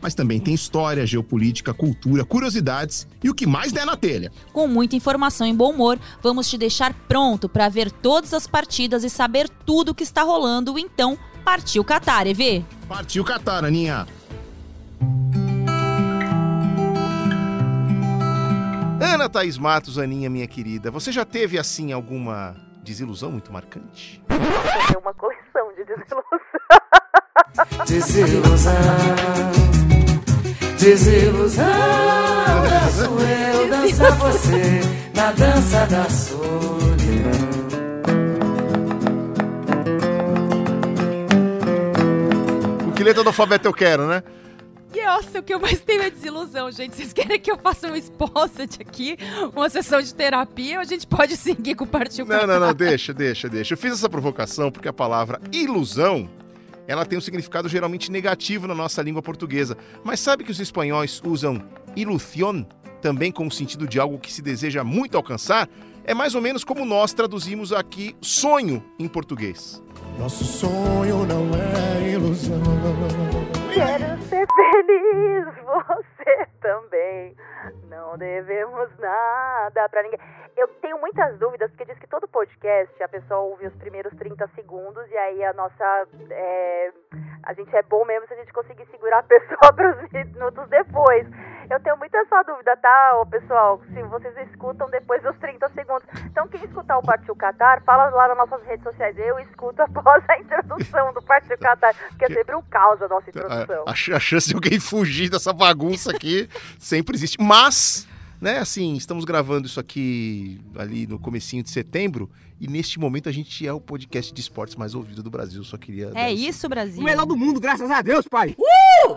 mas também tem história, geopolítica, cultura, curiosidades e o que mais der na telha. Com muita informação e bom humor, vamos te deixar pronto para ver todas as partidas e saber tudo o que está rolando. Então, partiu Qatar, EV! Partiu Qatar, Aninha! Ana Thaís Matos, Aninha, minha querida, você já teve assim alguma desilusão muito marcante? Uma coleção de desilusão. Desilusão, desilusão, danço eu, dança você, na dança da solidão. O que letra do alfabeto eu quero, né? Nossa, o que eu mais tenho é desilusão, gente. Vocês querem que eu faça um exposit aqui, uma sessão de terapia, ou a gente pode seguir com o partido Não, não, não, deixa, deixa, deixa. Eu fiz essa provocação porque a palavra ilusão ela tem um significado geralmente negativo na nossa língua portuguesa. Mas sabe que os espanhóis usam ilusión também com o sentido de algo que se deseja muito alcançar? É mais ou menos como nós traduzimos aqui sonho em português. Nosso sonho não é ilusão. Quero ser feliz, você também. Não devemos nada pra ninguém. Eu tenho muitas dúvidas, porque diz que todo podcast a pessoa ouve os primeiros 30 segundos e aí a nossa. é, a gente é bom mesmo se a gente conseguir segurar a pessoa para os minutos depois. Eu tenho muita essa dúvida, tá, ô, pessoal? Se vocês escutam depois dos 30 segundos. Então, quem escutar o Partiu Qatar, fala lá nas nossas redes sociais. Eu escuto após a Qatar, porque é sempre um caos a nossa introdução. A, a a chance de alguém fugir dessa bagunça aqui sempre existe. Mas, né, assim, estamos gravando isso aqui ali no comecinho de setembro e neste momento a gente é o podcast de esportes mais ouvido do Brasil. Só queria. É esse- isso, Brasil. O melhor do mundo, graças a Deus, pai.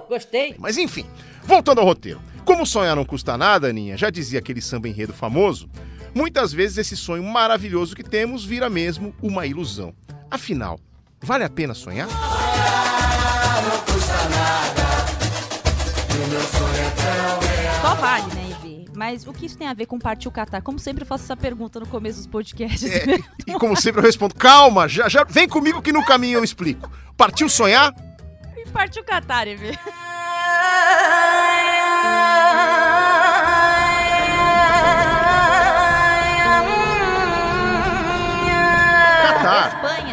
Gostei. Mas enfim, voltando ao roteiro. Como sonhar não custa nada, Aninha, já dizia aquele samba enredo famoso, muitas vezes esse sonho maravilhoso que temos vira mesmo uma ilusão. Afinal, vale a pena sonhar? Só vale, né, EV? Mas o que isso tem a ver com partiu Qatar? Como sempre, eu faço essa pergunta no começo dos podcasts. É, e como sempre eu respondo, calma, já, já vem comigo que no caminho eu explico. Partiu sonhar? partiu Qatar, EV.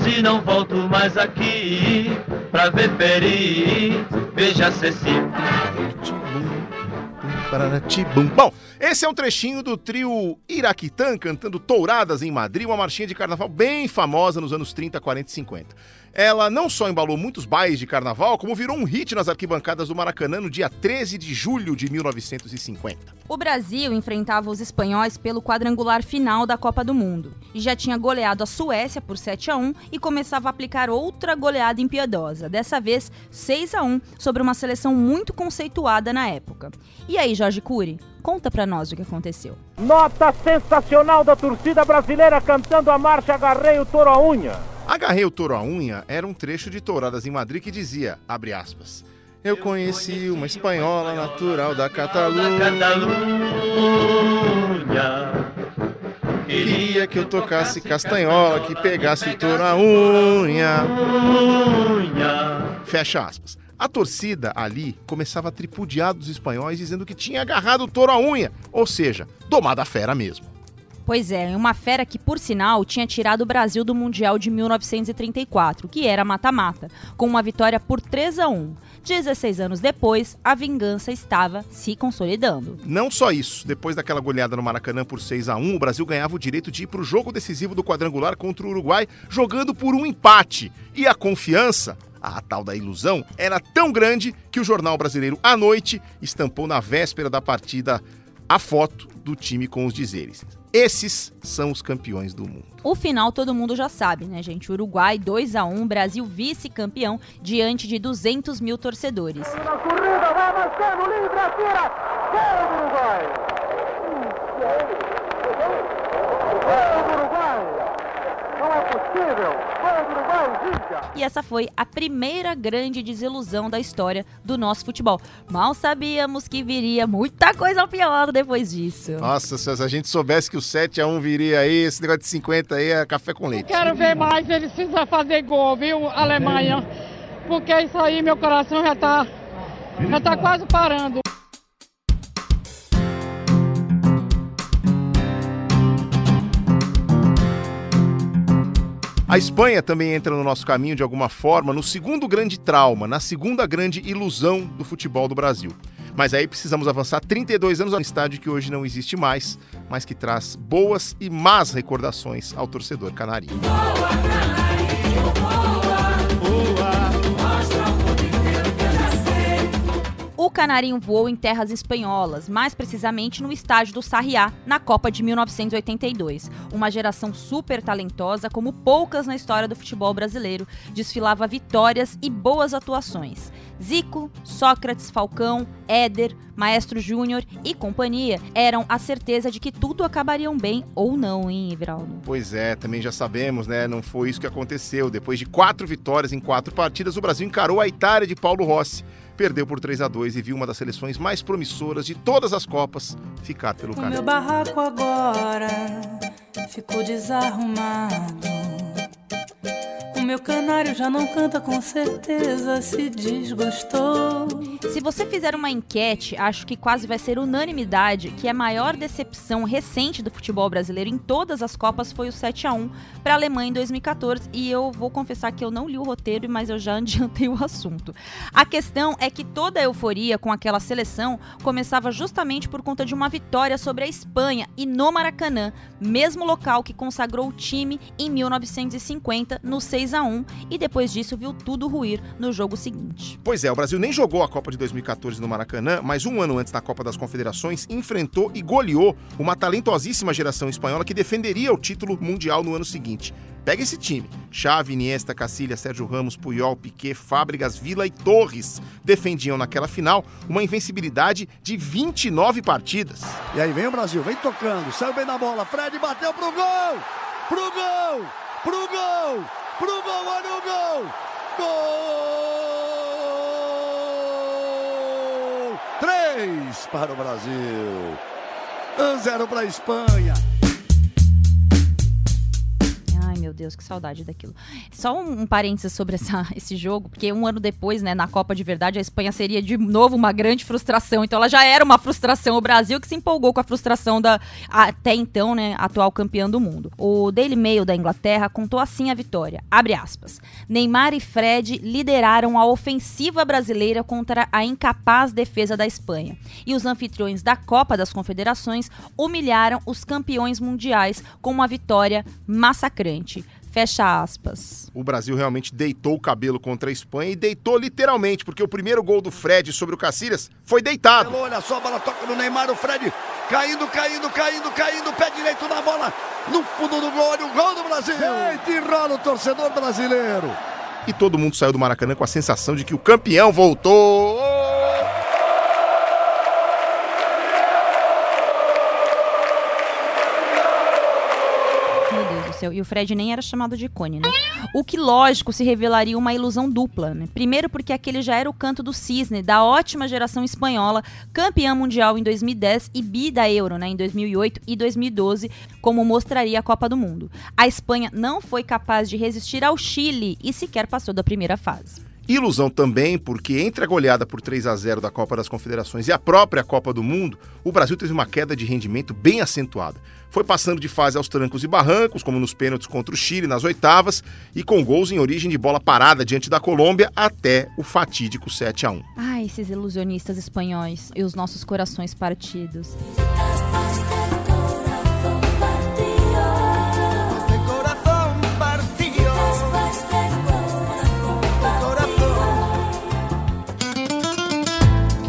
Quase não volto mais aqui pra ver Peri. Veja Ceci. Paranatibum. Bom, esse é um trechinho do trio Iraquitã cantando Touradas em Madrid, uma marchinha de carnaval bem famosa nos anos 30, 40 e 50. Ela não só embalou muitos bailes de carnaval, como virou um hit nas arquibancadas do Maracanã no dia 13 de julho de 1950. O Brasil enfrentava os espanhóis pelo quadrangular final da Copa do Mundo e já tinha goleado a Suécia por 7 a 1 e começava a aplicar outra goleada impiedosa, dessa vez 6 a 1 sobre uma seleção muito conceituada na época. E aí, Jorge Cury, conta pra nós o que aconteceu. Nota sensacional da torcida brasileira cantando a marcha Agarrei o Toro à Unha. Agarrei o touro à unha era um trecho de Touradas em Madrid que dizia, abre aspas, Eu conheci uma espanhola natural da Catalunha. Queria que eu tocasse castanhola, que pegasse o touro à unha. Fecha aspas. A torcida ali começava a tripudiar dos espanhóis dizendo que tinha agarrado o touro à unha, ou seja, domado a fera mesmo. Pois é, uma fera que, por sinal, tinha tirado o Brasil do Mundial de 1934, que era mata-mata, com uma vitória por 3 a 1. 16 anos depois, a vingança estava se consolidando. Não só isso, depois daquela goleada no Maracanã por 6 a 1 o Brasil ganhava o direito de ir para o jogo decisivo do quadrangular contra o Uruguai, jogando por um empate. E a confiança, a tal da ilusão, era tão grande que o jornal brasileiro À Noite estampou na véspera da partida a foto do time com os dizeres. Esses são os campeões do mundo. O final todo mundo já sabe, né, gente? Uruguai 2 a 1 Brasil vice-campeão diante de 200 mil torcedores. Na corrida, vai avançando, livre, atira, gol do Uruguai! Gol do Uruguai! Não é possível! Gol do Uruguai, Zinca! E essa foi a primeira grande desilusão da história do nosso futebol. Mal sabíamos que viria muita coisa pior depois disso. Nossa, se a gente soubesse que o 7 a 1 viria aí, esse negócio de 50 aí é café com leite. Quero ver mais eles precisam fazer gol, viu, Alemanha? Porque isso aí, meu coração já tá, já tá quase parando. A Espanha também entra no nosso caminho de alguma forma no segundo grande trauma, na segunda grande ilusão do futebol do Brasil. Mas aí precisamos avançar 32 anos no estádio que hoje não existe mais, mas que traz boas e más recordações ao torcedor canarinho. O Canarinho voou em terras espanholas, mais precisamente no estádio do Sarriá, na Copa de 1982. Uma geração super talentosa, como poucas na história do futebol brasileiro, desfilava vitórias e boas atuações. Zico, Sócrates, Falcão, Éder, Maestro Júnior e companhia eram a certeza de que tudo acabariam bem ou não, hein, Everaldo? Pois é, também já sabemos, né? Não foi isso que aconteceu. Depois de quatro vitórias em quatro partidas, o Brasil encarou a Itália de Paulo Rossi. Perdeu por 3 a 2 e viu uma das seleções mais promissoras de todas as Copas ficar pelo O meu caminho. barraco agora ficou desarrumado. O meu canário já não canta com certeza, se desgostou. Se você fizer uma enquete, acho que quase vai ser unanimidade que a maior decepção recente do futebol brasileiro em todas as Copas foi o 7 a 1 para a Alemanha em 2014. E eu vou confessar que eu não li o roteiro, mas eu já adiantei o assunto. A questão é que toda a euforia com aquela seleção começava justamente por conta de uma vitória sobre a Espanha e no Maracanã, mesmo local que consagrou o time em 1950 no 6 a 1 e depois disso viu tudo ruir no jogo seguinte. Pois é, o Brasil nem jogou a Copa de 2014 no Maracanã, mas um ano antes da Copa das Confederações enfrentou e goleou uma talentosíssima geração espanhola que defenderia o título mundial no ano seguinte. Pega esse time: Xavi, Iniesta, Cacilhas, Sérgio Ramos, Puyol, Piquet, Fábricas, Vila e Torres defendiam naquela final uma invencibilidade de 29 partidas. E aí vem o Brasil, vem tocando, saiu bem na bola, Fred bateu pro gol! Pro gol! Pro gol! Pro gol, olha o gol! Gol! Três para o Brasil. Um zero para a Espanha. Meu Deus, que saudade daquilo. Só um, um parênteses sobre essa- esse jogo, porque um ano depois, né, na Copa de Verdade, a Espanha seria de novo uma grande frustração. Então ela já era uma frustração. O Brasil que se empolgou com a frustração da até então, né, atual campeã do mundo. O Daily Mail da Inglaterra contou assim a vitória. Abre aspas. Neymar e Fred lideraram a ofensiva brasileira contra a incapaz defesa da Espanha. E os anfitriões da Copa das Confederações humilharam os campeões mundiais com uma vitória massacrante. Fecha aspas. O Brasil realmente deitou o cabelo contra a Espanha e deitou literalmente, porque o primeiro gol do Fred sobre o Cacilhas foi deitado. Olha só, a bola toca no Neymar, o Fred caindo, caindo, caindo, caindo, pé direito na bola, no fundo do gol, olha o gol do Brasil. Eita, enrola o torcedor brasileiro. E todo mundo saiu do Maracanã com a sensação de que o campeão voltou. Céu. E o Fred nem era chamado de Cone, né? O que, lógico, se revelaria uma ilusão dupla, né? Primeiro porque aquele já era o canto do cisne da ótima geração espanhola, campeã mundial em 2010 e bi da Euro, né, em 2008 e 2012, como mostraria a Copa do Mundo. A Espanha não foi capaz de resistir ao Chile e sequer passou da primeira fase. Ilusão também, porque entre a goleada por 3 a 0 da Copa das Confederações e a própria Copa do Mundo, o Brasil teve uma queda de rendimento bem acentuada. Foi passando de fase aos trancos e barrancos, como nos pênaltis contra o Chile nas oitavas, e com gols em origem de bola parada diante da Colômbia até o fatídico 7 a 1. Ai, esses ilusionistas espanhóis e os nossos corações partidos.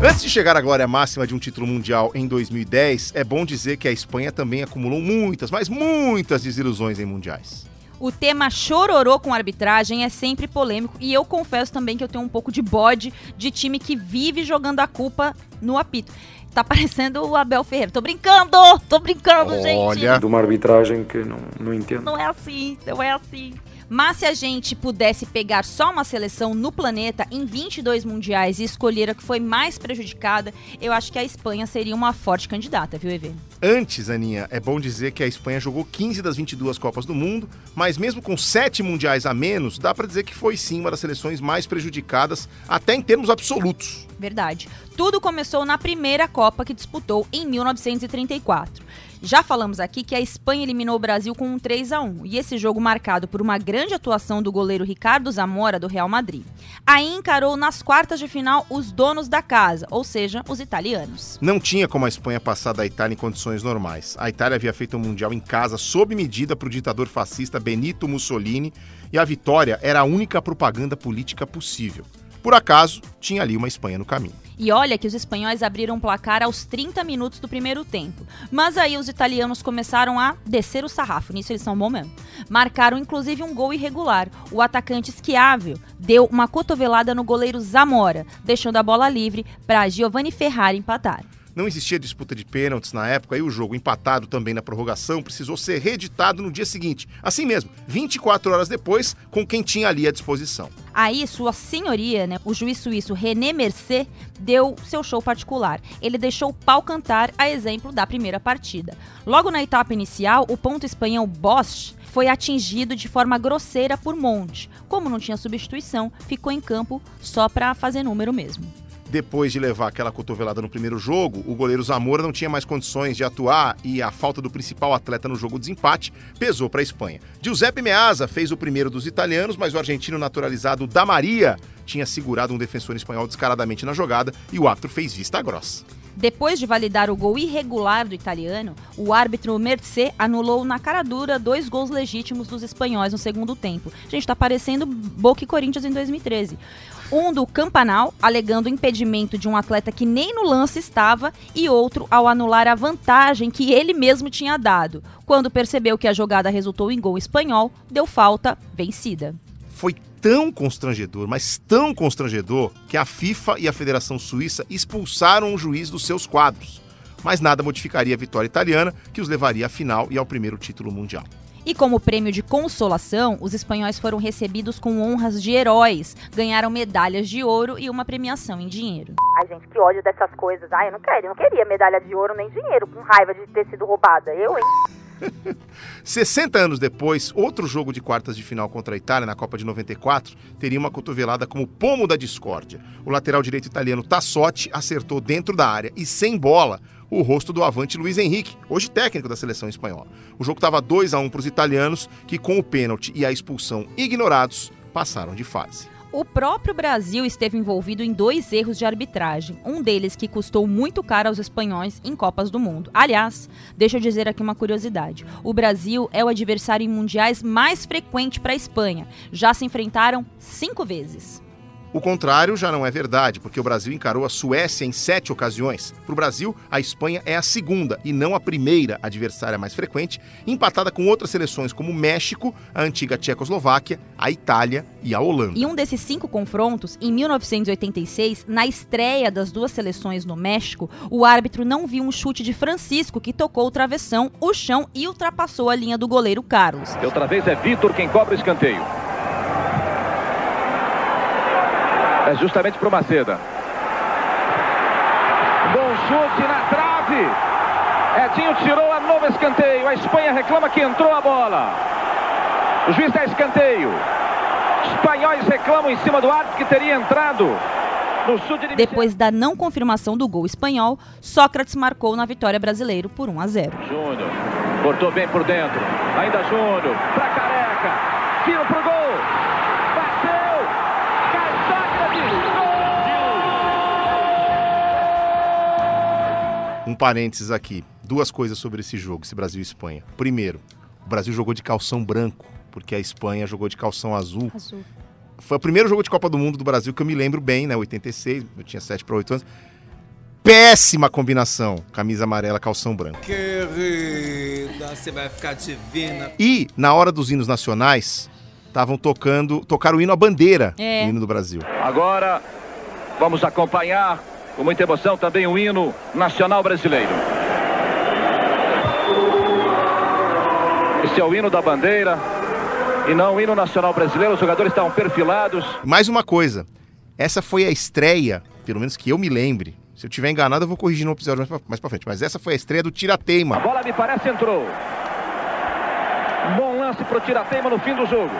Antes de chegar à glória máxima de um título mundial em 2010, é bom dizer que a Espanha também acumulou muitas, mas muitas desilusões em mundiais. O tema chororô com arbitragem é sempre polêmico e eu confesso também que eu tenho um pouco de bode de time que vive jogando a culpa no apito. Tá parecendo o Abel Ferreira. Tô brincando! Tô brincando, gente! Olha, De uma arbitragem que não, não entendo. Não é assim, não é assim. Mas se a gente pudesse pegar só uma seleção no planeta em 22 mundiais e escolher a que foi mais prejudicada, eu acho que a Espanha seria uma forte candidata, viu, Evê? Antes, Aninha, é bom dizer que a Espanha jogou 15 das 22 Copas do Mundo, mas mesmo com 7 mundiais a menos, dá pra dizer que foi sim uma das seleções mais prejudicadas, até em termos absolutos. Verdade. Tudo começou na primeira Copa que disputou em 1934. Já falamos aqui que a Espanha eliminou o Brasil com um 3 a 1 e esse jogo marcado por uma grande atuação do goleiro Ricardo Zamora do Real Madrid. Aí encarou nas quartas de final os donos da casa, ou seja, os italianos. Não tinha como a Espanha passar da Itália em condições normais. A Itália havia feito um mundial em casa sob medida para o ditador fascista Benito Mussolini e a vitória era a única propaganda política possível. Por acaso, tinha ali uma Espanha no caminho. E olha que os espanhóis abriram o placar aos 30 minutos do primeiro tempo. Mas aí os italianos começaram a descer o sarrafo, nisso eles são bom mesmo. Marcaram inclusive um gol irregular. O atacante Schiavio deu uma cotovelada no goleiro Zamora, deixando a bola livre para Giovanni Ferrari empatar. Não existia disputa de pênaltis na época e o jogo, empatado também na prorrogação, precisou ser reeditado no dia seguinte. Assim mesmo, 24 horas depois, com quem tinha ali à disposição. Aí, sua senhoria, né, o juiz suíço René Mercier, deu seu show particular. Ele deixou o pau cantar, a exemplo da primeira partida. Logo na etapa inicial, o ponto espanhol Bosch foi atingido de forma grosseira por Monte. Como não tinha substituição, ficou em campo só para fazer número mesmo. Depois de levar aquela cotovelada no primeiro jogo, o goleiro Zamora não tinha mais condições de atuar e a falta do principal atleta no jogo de desempate pesou para a Espanha. Giuseppe Meazza fez o primeiro dos italianos, mas o argentino naturalizado Da Maria tinha segurado um defensor espanhol descaradamente na jogada e o árbitro fez vista grossa. Depois de validar o gol irregular do italiano, o árbitro Mercê anulou na cara dura dois gols legítimos dos espanhóis no segundo tempo. Gente, tá parecendo Boca e Corinthians em 2013. Um do Campanal, alegando impedimento de um atleta que nem no lance estava, e outro ao anular a vantagem que ele mesmo tinha dado. Quando percebeu que a jogada resultou em gol espanhol, deu falta, vencida. Foi tão constrangedor, mas tão constrangedor, que a FIFA e a Federação Suíça expulsaram o juiz dos seus quadros. Mas nada modificaria a vitória italiana, que os levaria à final e ao primeiro título mundial. E como prêmio de consolação, os espanhóis foram recebidos com honras de heróis, ganharam medalhas de ouro e uma premiação em dinheiro. Ai, gente, que ódio dessas coisas. Ai, eu não quero, eu não queria medalha de ouro nem dinheiro, com raiva de ter sido roubada. Eu, hein? 60 anos depois, outro jogo de quartas de final contra a Itália na Copa de 94 teria uma cotovelada como pomo da discórdia. O lateral direito italiano Tassotti acertou dentro da área e sem bola o rosto do avante Luiz Henrique, hoje técnico da seleção espanhola. O jogo estava 2 a 1 para os italianos, que com o pênalti e a expulsão ignorados, passaram de fase. O próprio Brasil esteve envolvido em dois erros de arbitragem, um deles que custou muito caro aos espanhóis em Copas do Mundo. Aliás, deixa eu dizer aqui uma curiosidade: o Brasil é o adversário em mundiais mais frequente para a Espanha. Já se enfrentaram cinco vezes. O contrário já não é verdade, porque o Brasil encarou a Suécia em sete ocasiões. Para o Brasil, a Espanha é a segunda e não a primeira adversária mais frequente, empatada com outras seleções como o México, a antiga Tchecoslováquia, a Itália e a Holanda. E um desses cinco confrontos, em 1986, na estreia das duas seleções no México, o árbitro não viu um chute de Francisco que tocou o travessão, o chão e ultrapassou a linha do goleiro Carlos. E outra vez é Vitor quem cobra o escanteio. É justamente para o Maceda. Bom chute na trave. Edinho tirou a novo escanteio. A Espanha reclama que entrou a bola. O juiz dá escanteio. Espanhóis reclamam em cima do árbitro que teria entrado de Depois da não confirmação do gol espanhol, Sócrates marcou na vitória brasileira por 1 a 0. Júnior. Cortou bem por dentro. Ainda Júnior. Pra careca. Tiro pro gol. Um parênteses aqui. Duas coisas sobre esse jogo, esse Brasil e Espanha. Primeiro, o Brasil jogou de calção branco, porque a Espanha jogou de calção azul. Azul. Foi o primeiro jogo de Copa do Mundo do Brasil que eu me lembro bem, né? 86, eu tinha 7 para 8 anos. Péssima combinação, camisa amarela, calção branco. Querida, você vai ficar divina. E na hora dos hinos nacionais, estavam tocando, tocaram o hino à bandeira, É. o hino do Brasil. Agora vamos acompanhar com muita emoção também o hino nacional brasileiro. Esse é o hino da bandeira e não o hino nacional brasileiro. Os jogadores estavam perfilados. Mais uma coisa, essa foi a estreia, pelo menos que eu me lembre. Se eu tiver enganado, eu vou corrigir no episódio mais pra, mais pra frente. Mas essa foi a estreia do A Tirateima. bola me parece entrou. Bom lance pro Tirateima no fim do jogo.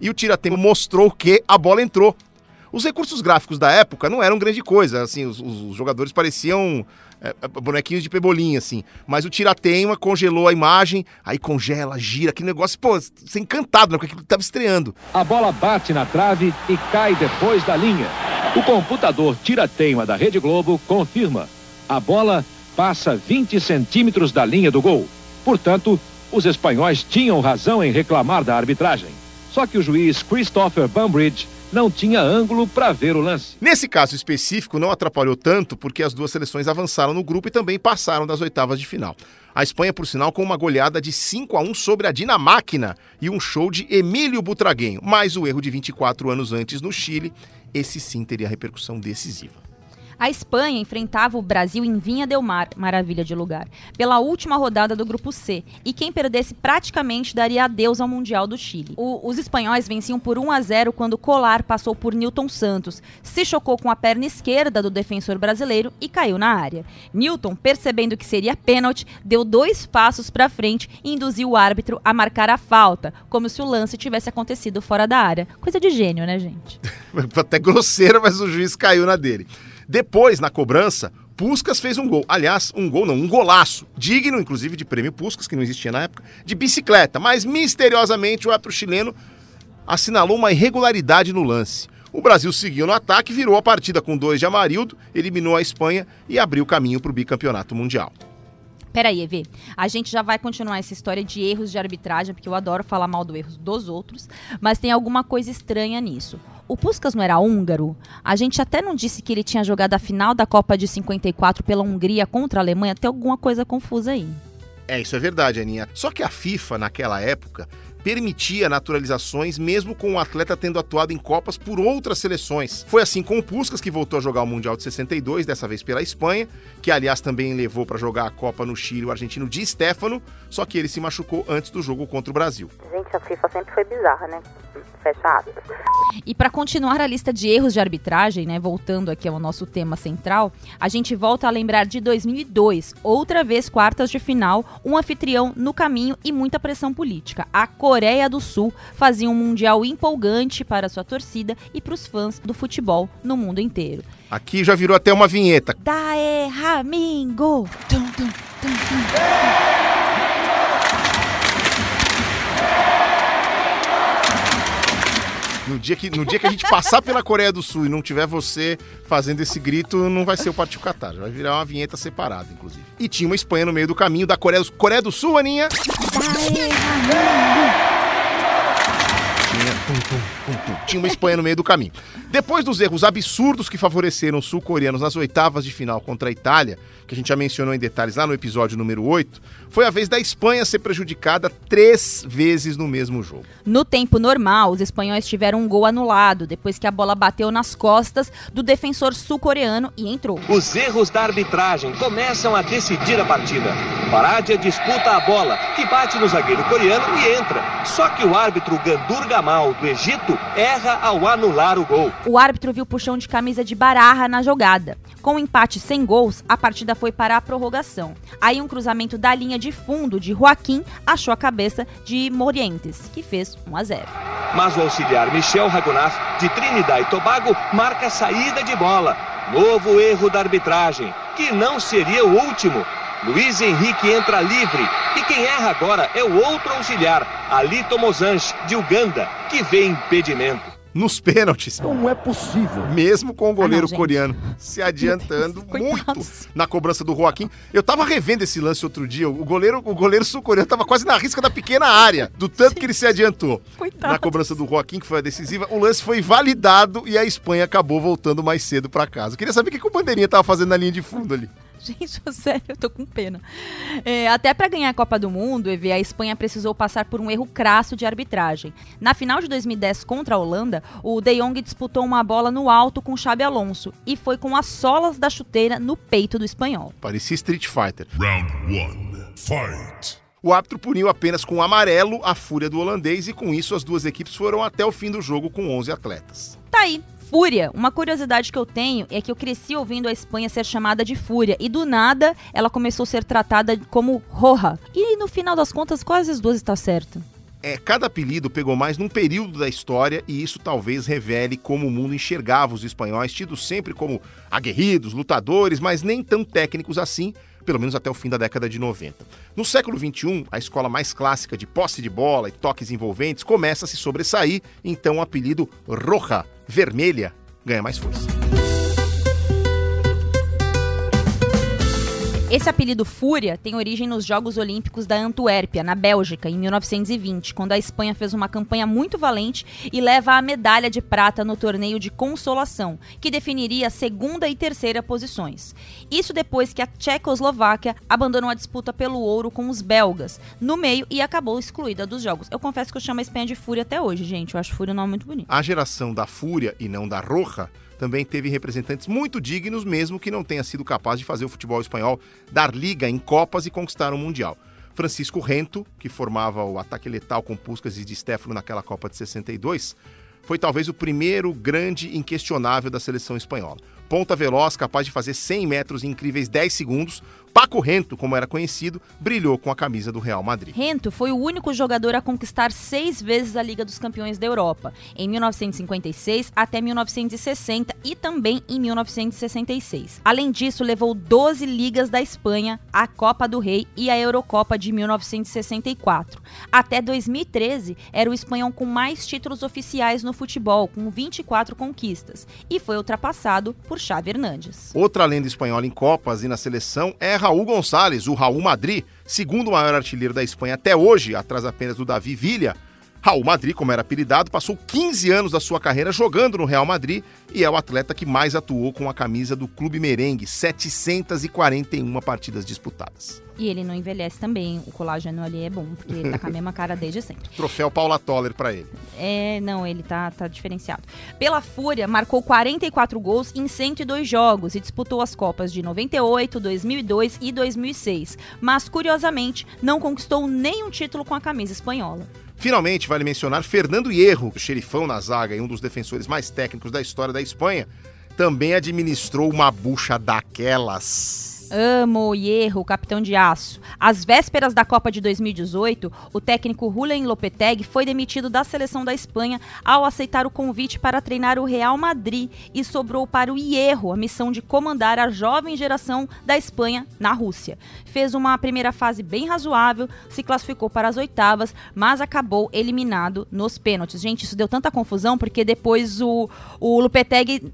E o Tirateima mostrou que a bola entrou. Os recursos gráficos da época não eram grande coisa, assim, os, os- jogadores pareciam é, é, bonequinhos de pebolinha, assim. Mas o Tirateima congelou a imagem, aí congela, gira, aquele negócio, pô, você encantado, né, porque aquilo tava estreando. A bola bate na trave e cai depois da linha. O computador tira-teima da Rede Globo confirma. A bola passa 20 centímetros da linha do gol. Portanto, os espanhóis tinham razão em reclamar da arbitragem. Só que o juiz Christopher Bambridge não tinha ângulo para ver o lance. Nesse caso específico, não atrapalhou tanto porque as duas seleções avançaram no grupo e também passaram das oitavas de final. A Espanha, por sinal, com uma goleada de 5 a 1 sobre a Dinamáquina e um show de Emílio Butraguenho. Mas o erro de 24 anos antes no Chile, esse sim teria repercussão decisiva. A Espanha enfrentava o Brasil em Vinha del Mar, maravilha de lugar, pela última rodada do Grupo C, e quem perdesse praticamente daria adeus ao Mundial do Chile. O- os espanhóis venciam por 1 a 0 quando Colar passou por Newton Santos, se chocou com a perna esquerda do defensor brasileiro e caiu na área. Newton, percebendo que seria pênalti, deu dois passos para frente e induziu o árbitro a marcar a falta, como se o lance tivesse acontecido fora da área. Coisa de gênio, né, gente? Até grosseira, mas o juiz caiu na dele. Depois, na cobrança, Puskas fez um gol. Aliás, um gol não, um golaço. Digno, inclusive, de prêmio Puskas, que não existia na época, de bicicleta. Mas, misteriosamente, o árbitro chileno assinalou uma irregularidade no lance. O Brasil seguiu no ataque, virou a partida com dois de Amarildo, eliminou a Espanha e abriu caminho para o bicampeonato mundial. Peraí, Evê. A gente já vai continuar essa história de erros de arbitragem, porque eu adoro falar mal do erros dos outros, mas tem alguma coisa estranha nisso. O Puskas não era húngaro? A gente até não disse que ele tinha jogado a final da Copa de 54 pela Hungria contra a Alemanha. Tem alguma coisa confusa aí. É, isso é verdade, Aninha. Só que a FIFA, naquela época, permitia naturalizações mesmo com o atleta tendo atuado em Copas por outras seleções. Foi assim com o Puskas, que voltou a jogar o Mundial de 62, dessa vez pela Espanha, que aliás também levou para jogar a Copa no Chile o argentino Di Stefano, só que ele se machucou antes do jogo contra o Brasil. Gente, a FIFA sempre foi bizarra, né? Fecha aspas. E para continuar a lista de erros de arbitragem, né, voltando aqui ao nosso tema central, a gente volta a lembrar de 2002, outra vez quartas de final, um anfitrião no caminho e muita pressão política. A Coreia do Sul fazia um mundial empolgante para sua torcida e para os fãs do futebol no mundo inteiro. Aqui já virou até uma vinheta. Dae Ramingo! Tum, tum, tum, No dia, que, no dia que a gente passar pela Coreia do Sul e não tiver você fazendo esse grito, não vai ser o Partiu Qatar. Vai virar uma vinheta separada, inclusive. E tinha uma Espanha no meio do caminho da Coreia do, Coreia do Sul, Aninha. Tinha uma Espanha no meio do caminho. Depois dos erros absurdos que favoreceram os sul-coreanos nas oitavas de final contra a Itália, que a gente já mencionou em detalhes lá no episódio número 8, foi a vez da Espanha ser prejudicada três vezes no mesmo jogo. No tempo normal, os espanhóis tiveram um gol anulado depois que a bola bateu nas costas do defensor sul-coreano e entrou. Os erros da arbitragem começam a decidir a partida. Paradia disputa a bola, que bate no zagueiro coreano e entra. Só que o árbitro Gandur Gamal, do Egito, erra ao anular o gol. O árbitro viu puxão de camisa de Bararra na jogada. Com o empate sem gols, a partida foi para a prorrogação. Aí um cruzamento da linha de fundo de Joaquim achou a cabeça de Morientes, que fez 1 a 0. Mas o auxiliar Michel Ragonaf, de Trinidad e Tobago, marca a saída de bola. Novo erro da arbitragem, que não seria o último. Luiz Henrique entra livre e quem erra agora é o outro auxiliar, Alito Mozange, de Uganda, que vê impedimento. Nos pênaltis. Não é possível. Mesmo com o goleiro Ah, não, coreano se adiantando muito na cobrança do Joaquim. Eu tava revendo esse lance outro dia. O goleiro, o goleiro sul-coreano tava quase na risca da pequena área, do tanto que ele se adiantou. Coitado. Na cobrança do Joaquim, que foi a decisiva, o lance foi validado e a Espanha acabou voltando mais cedo pra casa. Eu queria saber o que, que o Bandeirinha tava fazendo na linha de fundo ali. Gente, sério, eu tô com pena. É, até para ganhar a Copa do Mundo, EV, a Espanha precisou passar por um erro crasso de arbitragem. Na final de 2010 contra a Holanda, o De Jong disputou uma bola no alto com Xabi Alonso e foi com as solas da chuteira no peito do espanhol. Parecia Street Fighter. Round 1. Fight. O árbitro puniu apenas com amarelo a fúria do holandês e com isso as duas equipes foram até o fim do jogo com 11 atletas. Tá aí. Fúria. Uma curiosidade que eu tenho é que eu cresci ouvindo a Espanha ser chamada de Fúria e do nada ela começou a ser tratada como Roja. E no final das contas, quais as duas está certo? É, cada apelido pegou mais num período da história e isso talvez revele como o mundo enxergava os espanhóis, tidos sempre como aguerridos, lutadores, mas nem tão técnicos assim, pelo menos até o fim da década de 90. No século XXI, a escola mais clássica de posse de bola e toques envolventes começa a se sobressair, então o apelido Roja, vermelha, ganha mais força. Esse apelido Fúria tem origem nos Jogos Olímpicos da Antuérpia, na Bélgica, em 1920, quando a Espanha fez uma campanha muito valente e leva a medalha de prata no torneio de consolação, que definiria a segunda e terceira posições. Isso depois que a Tchecoslováquia abandonou a disputa pelo ouro com os belgas no meio e acabou excluída dos Jogos. Eu confesso que eu chamo a Espanha de Fúria até hoje, gente. Eu acho Fúria um nome muito bonito. A geração da Fúria e não da Roja também teve representantes muito dignos, mesmo que não tenha sido capaz de fazer o futebol espanhol dar liga em Copas e conquistar o Mundial. Francisco Rento, que formava o ataque letal com Puskas e Di Stefano naquela Copa de 62, foi talvez o primeiro grande inquestionável da seleção espanhola. Ponta veloz, capaz de fazer 100 metros em incríveis 10 segundos, Paco Rento, como era conhecido, brilhou com a camisa do Real Madrid. Rento foi o único jogador a conquistar seis vezes a Liga dos Campeões da Europa, em 1956 até 1960 e também em 1966. Além disso, levou 12 ligas da Espanha, a Copa do Rei e a Eurocopa de 1964. Até 2013, era o espanhol com mais títulos oficiais no futebol, com 24 conquistas, e foi ultrapassado por Xavi Hernandes. Outra lenda espanhola em Copas e na seleção é Raul Gonçalves, o Raul Madrid, segundo maior artilheiro da Espanha até hoje, atrás apenas do Davi Villa. Raul Madrid, como era apelidado, passou 15 anos da sua carreira jogando no Real Madrid e é o atleta que mais atuou com a camisa do Clube Merengue, 741 partidas disputadas. E ele não envelhece também, o colágeno ali é bom, porque ele tá com a mesma cara desde sempre. Troféu Paula Toller para ele. É, não, ele tá, tá diferenciado. Pela Fúria, marcou 44 gols em 102 jogos e disputou as Copas de 98, 2002 e 2006. Mas, curiosamente, não conquistou nenhum título com a camisa espanhola. Finalmente, vale mencionar Fernando Hierro, xerifão na zaga e um dos defensores mais técnicos da história da Espanha, também administrou uma bucha daquelas. Amo Hierro, capitão de aço. Às vésperas da Copa de 2018, o técnico Julen Lopetegui foi demitido da seleção da Espanha ao aceitar o convite para treinar o Real Madrid e sobrou para o Hierro a missão de comandar a jovem geração da Espanha na Rússia. Fez uma primeira fase bem razoável, se classificou para as oitavas, mas acabou eliminado nos pênaltis. Gente, isso deu tanta confusão porque depois o, o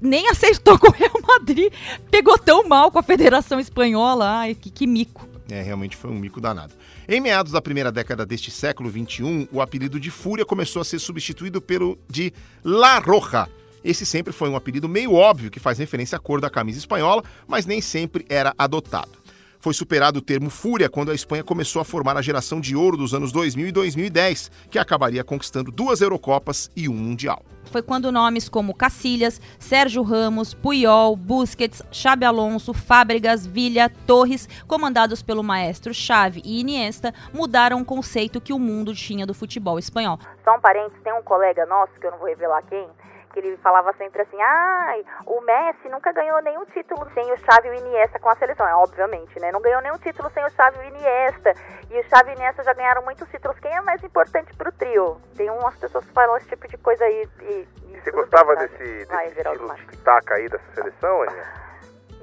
nem acertou com o Real Madrid, pegou tão mal com a Federação Espanhola. Ai, que, que mico. É, realmente foi um mico danado. Em meados da primeira década deste século XXI, o apelido de Fúria começou a ser substituído pelo de La Roja. Esse sempre foi um apelido meio óbvio que faz referência à cor da camisa espanhola, mas nem sempre era adotado. Foi superado o termo fúria quando a Espanha começou a formar a geração de ouro dos anos 2000 e 2010, que acabaria conquistando duas Eurocopas e um Mundial. Foi quando nomes como Cacilhas, Sérgio Ramos, Puyol, Busquets, Xabi Alonso, Fábregas, Villa, Torres, comandados pelo maestro Xavi e Iniesta, mudaram o conceito que o mundo tinha do futebol espanhol. Só um parênteses, tem um colega nosso, que eu não vou revelar quem, que ele falava sempre assim, ai, o Messi nunca ganhou nenhum título sem o Xavi e o Iniesta com a seleção, é, obviamente, né? Não ganhou nenhum título sem o Xavi e o Iniesta. E o Xavi e o Iniesta já ganharam muitos títulos. Quem é mais importante pro trio? Tem umas pessoas que falam esse tipo de coisa aí. E, e Você gostava bem, desse, desse Vai, estilo tic-tac aí dessa seleção, Aninha?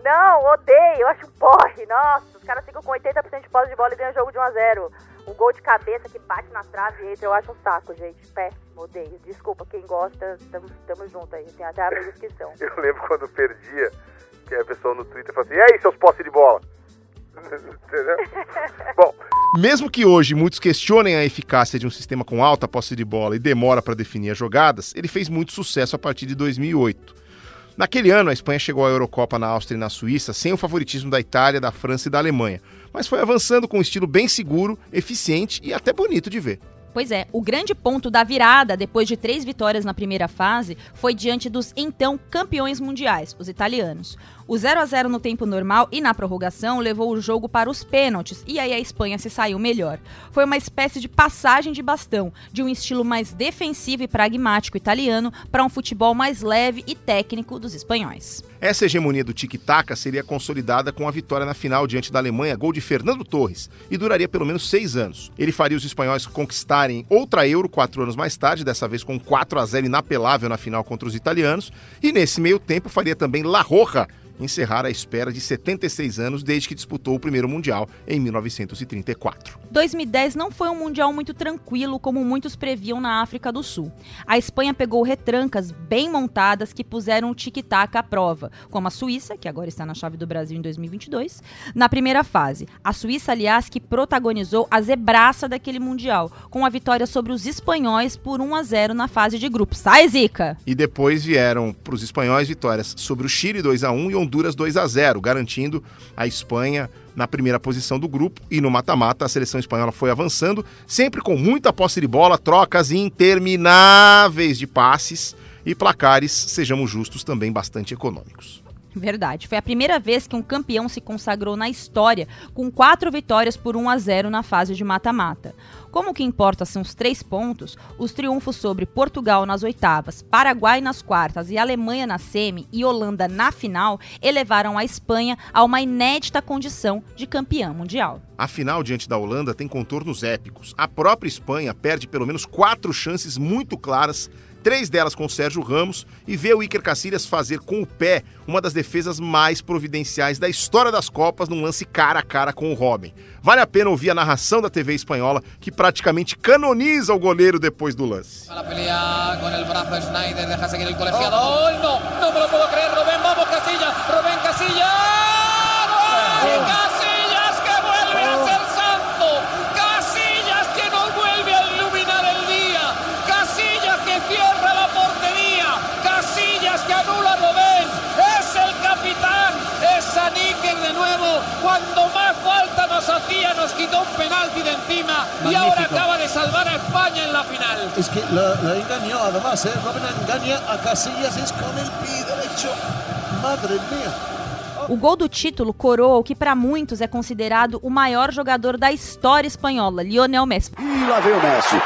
Não, odeio, eu acho um porre. Nossa, os caras ficam com 80% de posse de bola e ganham o jogo de 1 a 0 O gol de cabeça que bate na trave e entra, eu acho um saco, gente. Péssimo, odeio. Desculpa, quem gosta, tamo, tamo junto aí. Tem até amigos que são. Eu lembro quando perdia, que a pessoa no Twitter falava assim, e aí, seus posse de bola? Entendeu? Bom, Mesmo que hoje muitos questionem a eficácia de um sistema com alta posse de bola e demora para definir as jogadas, ele fez muito sucesso a partir de 2008. Naquele ano, a Espanha chegou à Eurocopa na Áustria e na Suíça sem o favoritismo da Itália, da França e da Alemanha, mas foi avançando com um estilo bem seguro, eficiente e até bonito de ver. Pois é, o grande ponto da virada, depois de três vitórias na primeira fase, foi diante dos então campeões mundiais, os italianos. O 0 a 0 no tempo normal e na prorrogação levou o jogo para os pênaltis e aí a Espanha se saiu melhor. Foi uma espécie de passagem de bastão, de um estilo mais defensivo e pragmático italiano para um futebol mais leve e técnico dos espanhóis. Essa hegemonia do tic-tac seria consolidada com a vitória na final diante da Alemanha, gol de Fernando Torres, e duraria pelo menos seis anos. Ele faria os espanhóis conquistarem outra Euro quatro anos mais tarde, dessa vez com 4 a 0 inapelável na final contra os italianos, e nesse meio tempo faria também La Roja encerrar a espera de 76 anos desde que disputou o primeiro Mundial em 1934. 2010 não foi um mundial muito tranquilo como muitos previam na África do Sul. A Espanha pegou retrancas bem montadas que puseram o tic-tac à prova, como a Suíça, que agora está na chave do Brasil em 2022, na primeira fase. A Suíça, aliás, que protagonizou a zebraça daquele mundial, com a vitória sobre os espanhóis por 1 a 0 na fase de grupos. Sai, Zica! E depois vieram para os espanhóis vitórias sobre o Chile 2 a 1 e Honduras 2 a 0, garantindo a Espanha na primeira posição do grupo e no mata-mata a seleção espanhola foi avançando, sempre com muita posse de bola, trocas intermináveis de passes e placares, sejamos justos, também bastante econômicos. Verdade. Foi a primeira vez que um campeão se consagrou na história com quatro vitórias por 1 a 0 na fase de mata-mata. Como o que importa são os três pontos, os triunfos sobre Portugal nas oitavas, Paraguai nas quartas e Alemanha na semi e Holanda na final elevaram a Espanha a uma inédita condição de campeã mundial. A final diante da Holanda tem contornos épicos. A própria Espanha perde pelo menos quatro chances muito claras três delas com o Sérgio Ramos, e vê o Iker Casillas fazer com o pé uma das defesas mais providenciais da história das Copas num lance cara a cara com o Robin. Vale a pena ouvir a narração da TV espanhola, que praticamente canoniza o goleiro depois do lance. La pelea con el brazo Schneider, deja seguir el colegiado. ¡Oh, no! ¡No me lo puedo creer! ¡Rubén, vamos, Casillas! ¡Rubén Casillas! ¡Gol! ¡Casillas que vuelve a ser santo! ¡Casillas que nos vuelve a iluminar el día! ¡Casillas que cierra la portería! ¡Casillas que anula a Rubén! ¡Es el capitán! ¡Es Saníquer de nuevo! Cuando más falta nos hacía, nos quitó un penalti de encima y ahora Magnífico. acaba de salvar a España en la final. Es que la, la engañó, además, ¿eh? Robin engaña a Casillas, es con el pie derecho. Madre mía. O gol do título coroa o que para muitos é considerado o maior jogador da história espanhola, Lionel Messi. E lá vem o Messi.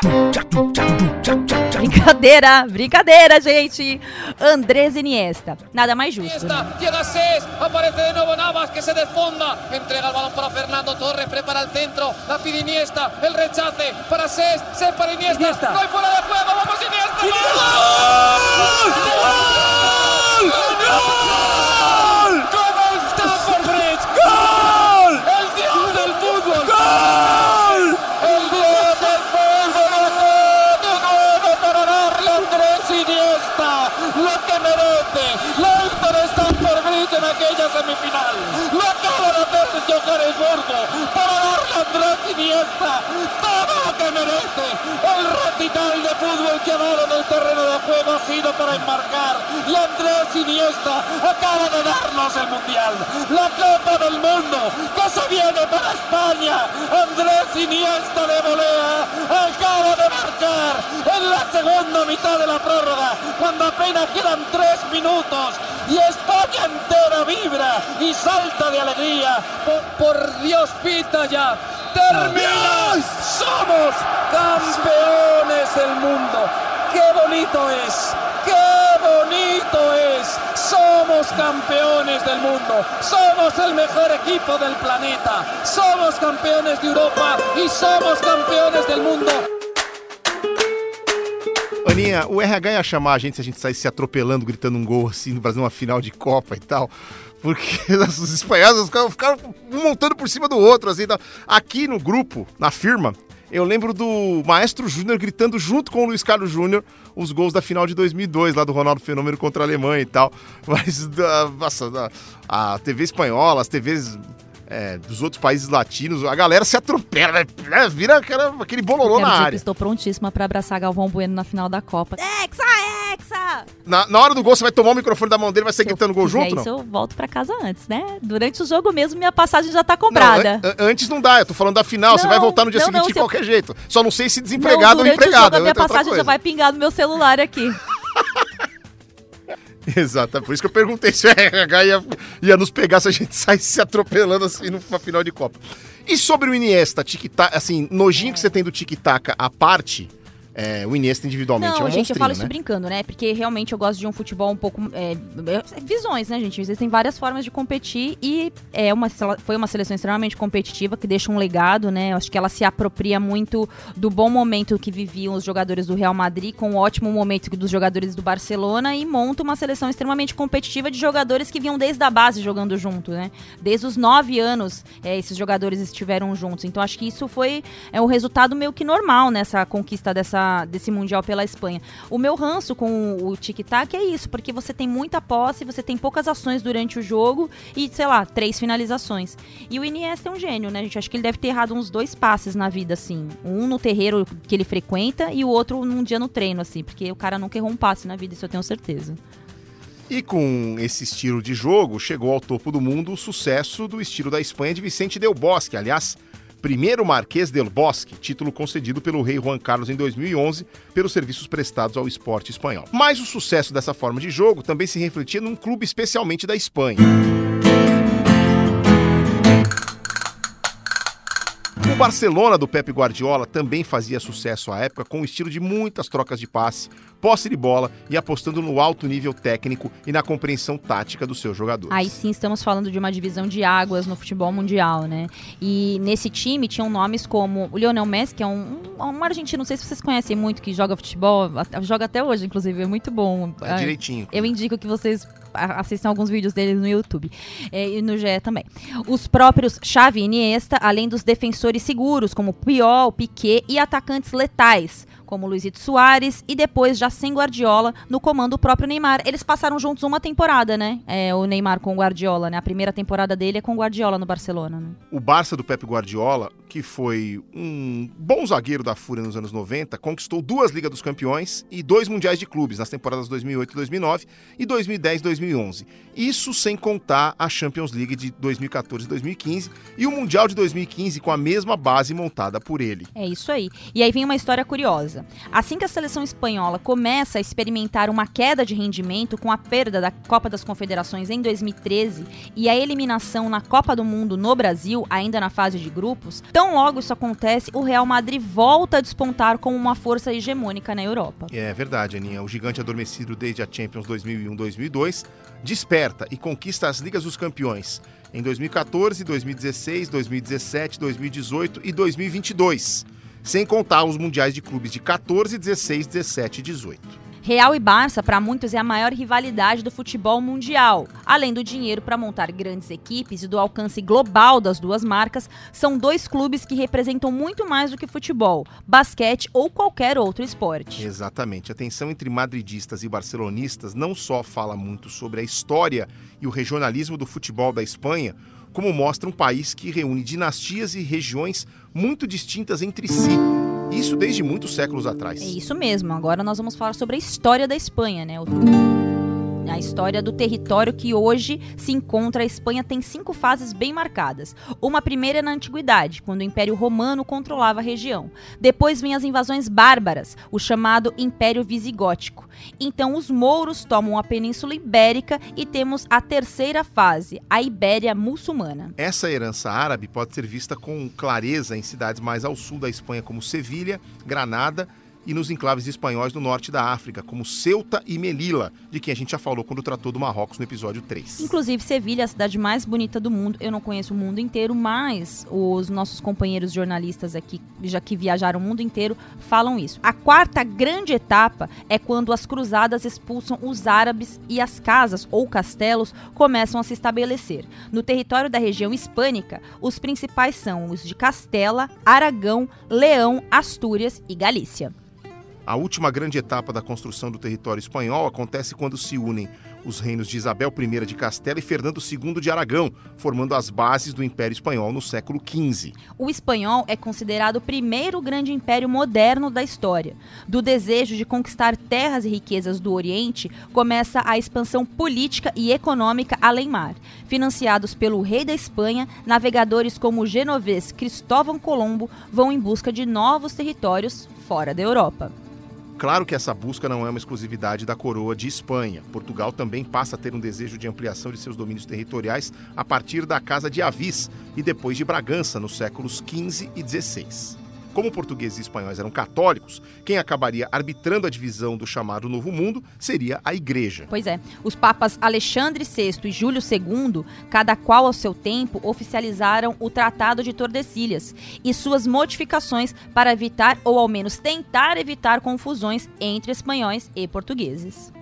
Brincadeira, brincadeira, gente. Andrés Iniesta, nada mais justo. né? Llega Cés, aparece de nuevo Navas que se desfonda. Entrega el balón para Fernando Torres, prepara el centro, la pide Iniesta, el rechace para Cés, Cés para Iniesta. Iniesta. No hay fuera de juego, vamos Iniesta. ¡Gol! Aquella semifinal. Lo acaba de hacer Johannesburgo para darle a Andrés Iniesta todo lo que merece. El recital de fútbol que ha dado en el terreno de juego ha sido para enmarcar. Y Andrés Iniesta acaba de darnos el Mundial. La Copa del Mundo que se viene para España. Andrés Iniesta de volea acaba de marcar en la segunda mitad de la prórroga cuando apenas quedan tres minutos y España entera vibra y salta de alegría. Por, por Dios, pita ya. Termina. Somos campeones del mundo. Qué bonito es. ¡Qué bonito es! Somos campeones del mundo, somos el mejor equipo del planeta, somos campeones de Europa y somos campeones del mundo. Aninha, o RH ia chamar a gente se a gente saísse se atropelando, gritando um gol assim no Brasil, uma final de Copa e tal. Porque os espanhóis ficaram, um montando por cima do outro, assim. Aqui no grupo, na firma, eu lembro do Maestro Júnior gritando junto com o Luiz Carlos Júnior os gols da final de 2002, lá do Ronaldo Fenômeno contra a Alemanha e tal. Mas, nossa, a TV espanhola, as TVs é, dos outros países latinos, a galera se atropela, né? vira aquela, aquele bololô na área. Estou prontíssima para abraçar Galvão Bueno na final da Copa. Hexa, Hexa! Na, na hora do gol, você vai tomar o microfone da mão dele, vai sair gritando gol junto? Isso eu volto para casa antes, né? Durante o jogo mesmo, minha passagem já tá comprada. Não, an antes não dá, eu tô falando da final, não, você vai voltar no dia não, seguinte não, de qualquer eu... jeito. Só não sei se desempregado ou empregado. Jogo, a minha passagem já vai pingar no meu celular aqui. Exato, por isso que eu perguntei se o RH ia, ia nos pegar se a gente saísse se atropelando assim numa final de Copa. E sobre o Iniesta, tic-tac, assim, nojinho que você tem do tic-tac à parte, é, o Iniesta individualmente não, é um gente, eu falo né? isso brincando, né? Porque realmente eu gosto de um futebol um pouco... É, visões, né, gente? Existem várias formas de competir e é uma, foi uma seleção extremamente competitiva que deixa um legado, né? Eu acho que ela se apropria muito do bom momento que viviam os jogadores do Real Madrid com o ótimo momento dos jogadores do Barcelona e monta uma seleção extremamente competitiva de jogadores que vinham desde a base jogando junto, né? Desde os nove anos é, esses jogadores estiveram juntos. Então acho que isso foi é, um resultado meio que normal nessa conquista dessa desse Mundial pela Espanha. O meu ranço com o tic-tac é isso, porque você tem muita posse, você tem poucas ações durante o jogo e, sei lá, três finalizações. E o Iniesta é um gênio, né, gente? Acho que ele deve ter errado uns dois passes na vida, assim. Um no terreiro que ele frequenta e o outro num dia no treino, assim, porque o cara nunca errou um passe na vida, isso eu tenho certeza. E com esse estilo de jogo, chegou ao topo do mundo o sucesso do estilo da Espanha de Vicente Del Bosque, aliás, primeiro Marquês del Bosque, título concedido pelo rei Juan Carlos em 2011 pelos serviços prestados ao esporte espanhol. Mas o sucesso dessa forma de jogo também se refletia num clube especialmente da Espanha. O Barcelona do Pepe Guardiola também fazia sucesso à época com o estilo de muitas trocas de passe, posse de bola e apostando no alto nível técnico e na compreensão tática dos seus jogadores. Aí sim estamos falando de uma divisão de águas no futebol mundial, né? E nesse time tinham nomes como o Lionel Messi, que é um, um, um argentino, não sei se vocês conhecem muito, que joga futebol, joga até hoje, inclusive, é muito bom. É direitinho. Eu indico que vocês assistam alguns vídeos dele no YouTube é, e no GE também. Os próprios Xavi e Iniesta, além dos defensores seguros como Piol, Piquet e atacantes letais como Luizito Soares, e depois, já sem Guardiola, no comando o próprio Neymar. Eles passaram juntos uma temporada, né? É, o Neymar com o Guardiola, né? A primeira temporada dele é com o Guardiola no Barcelona, né? O Barça do Pep Guardiola, que foi um bom zagueiro da Fúria nos anos 90, conquistou duas Ligas dos Campeões e dois Mundiais de Clubes nas temporadas 2008 e 2009 e 2010 e 2011. Isso sem contar a Champions League de 2014 e 2015 e o Mundial de 2015 com a mesma base montada por ele. É isso aí. E aí vem uma história curiosa coisa. Assim que a seleção espanhola começa a experimentar uma queda de rendimento com a perda da Copa das Confederações em 2013 e a eliminação na Copa do Mundo no Brasil, ainda na fase de grupos, tão logo isso acontece, o Real Madrid volta a despontar como uma força hegemônica na Europa. É verdade, Aninha. O gigante adormecido desde a Champions 2001-2002 desperta e conquista as Ligas dos Campeões em 2014, 2016, 2017, 2018 e 2022 sem contar os mundiais de clubes de 14, 16, 17 e 18. Real e Barça, para muitos, é a maior rivalidade do futebol mundial. Além do dinheiro para montar grandes equipes e do alcance global das duas marcas, são dois clubes que representam muito mais do que futebol, basquete ou qualquer outro esporte. Exatamente. A tensão entre madridistas e barcelonistas não só fala muito sobre a história e o regionalismo do futebol da Espanha, como mostra um país que reúne dinastias e regiões muito distintas entre si. Isso desde muitos séculos atrás. É isso mesmo. Agora nós vamos falar sobre a história da Espanha, né? O- A história do território que hoje se encontra. A Espanha tem cinco fases bem marcadas. Uma primeira é na Antiguidade, quando o Império Romano controlava a região. Depois vem as invasões bárbaras, o chamado Império Visigótico. Então os mouros tomam a Península Ibérica e temos a terceira fase, a Ibéria muçulmana. Essa herança árabe pode ser vista com clareza em cidades mais ao sul da Espanha, como Sevilha, Granada, e nos enclaves espanhóis do norte da África, como Ceuta e Melilla, de quem a gente já falou quando tratou do Marrocos no episódio 3. Inclusive, Sevilha é a cidade mais bonita do mundo. Eu não conheço o mundo inteiro, mas os nossos companheiros jornalistas aqui, já que viajaram o mundo inteiro, falam isso. A quarta grande etapa é quando as cruzadas expulsam os árabes e as casas ou castelos começam a se estabelecer. No território da região hispânica, os principais são os de Castela, Aragão, Leão, Astúrias e Galícia. A última grande etapa da construção do território espanhol acontece quando se unem os reinos de Isabel I de Castela e Fernando II de Aragão, formando as bases do Império Espanhol no século XV. O espanhol é considerado o primeiro grande império moderno da história. Do desejo de conquistar terras e riquezas do Oriente, começa a expansão política e econômica além mar. Financiados pelo rei da Espanha, navegadores como o genovês Cristóvão Colombo vão em busca de novos territórios fora da Europa. Claro que essa busca não é uma exclusividade da coroa de Espanha. Portugal também passa a ter um desejo de ampliação de seus domínios territoriais a partir da Casa de Avis e depois de Bragança, nos séculos XV e XVI. Como portugueses e espanhóis eram católicos, quem acabaria arbitrando a divisão do chamado Novo Mundo seria a Igreja. Pois é, os papas Alexandre VI e Júlio II, cada qual ao seu tempo, oficializaram o Tratado de Tordesilhas e suas modificações para evitar, ou ao menos tentar evitar, confusões entre espanhóis e portugueses.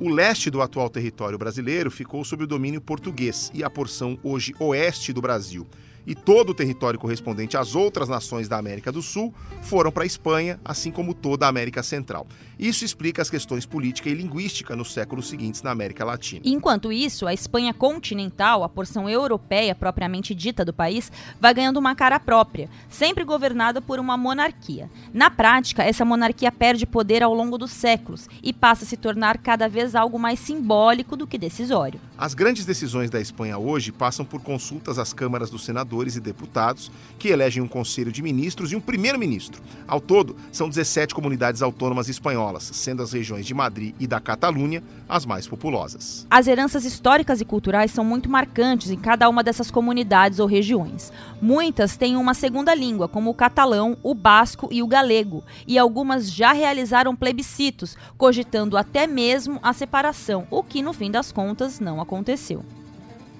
O leste do atual território brasileiro ficou sob o domínio português e a porção hoje oeste do Brasil e todo o território correspondente às outras nações da América do Sul foram para a Espanha, assim como toda a América Central. Isso explica as questões política e linguística nos séculos seguintes na América Latina. Enquanto isso, a Espanha continental, a porção europeia propriamente dita do país, vai ganhando uma cara própria, sempre governada por uma monarquia. Na prática, essa monarquia perde poder ao longo dos séculos e passa a se tornar cada vez algo mais simbólico do que decisório. As grandes decisões da Espanha hoje passam por consultas às câmaras dos senadores e deputados, que elegem um conselho de ministros e um primeiro-ministro. Ao todo, são 17 comunidades autônomas espanholas, sendo as regiões de Madrid e da Catalunha as mais populosas. As heranças históricas e culturais são muito marcantes em cada uma dessas comunidades ou regiões. Muitas têm uma segunda língua, como o catalão, o basco e o galego, e algumas já realizaram plebiscitos, cogitando até mesmo a separação, o que no fim das contas não aconteceu.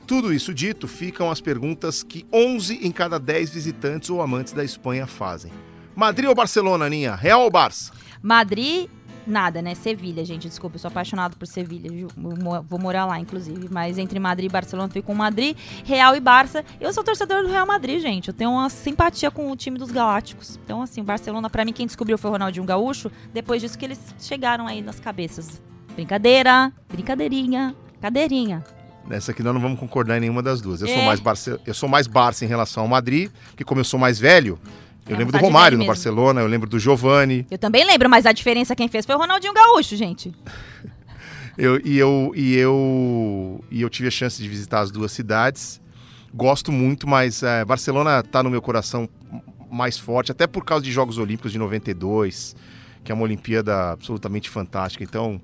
Tudo isso dito, ficam as perguntas que 11 em cada 10 visitantes ou amantes da Espanha fazem. Madrid ou Barcelona, Aninha? Real ou Barça? Madrid, nada, né? Sevilha, gente. Desculpa, eu sou apaixonado por Sevilha. Vou morar lá, inclusive. Mas entre Madrid e Barcelona, fico com Madrid, Real e Barça. Eu sou torcedor do Real Madrid, gente. Eu tenho uma simpatia com o time dos Galácticos. Então, assim, Barcelona, pra mim, quem descobriu foi o Ronaldinho Gaúcho. Depois disso que eles chegaram aí nas cabeças. Brincadeira, brincadeirinha, cadeirinha. Nessa aqui nós não vamos concordar em nenhuma das duas. Eu, sou, É. mais Barce... eu sou mais Barça em relação ao Madrid, que como eu sou mais velho, eu É, lembro do Romário no. Barcelona, eu lembro do Giovani. Eu também lembro, mas a diferença quem fez foi o Ronaldinho Gaúcho, gente. Eu, e, eu, e, eu, e eu tive a chance de visitar as duas cidades. Gosto muito, mas é, Barcelona está no meu coração mais forte, até por causa de Jogos Olímpicos de 92, que é uma Olimpíada absolutamente fantástica. Então,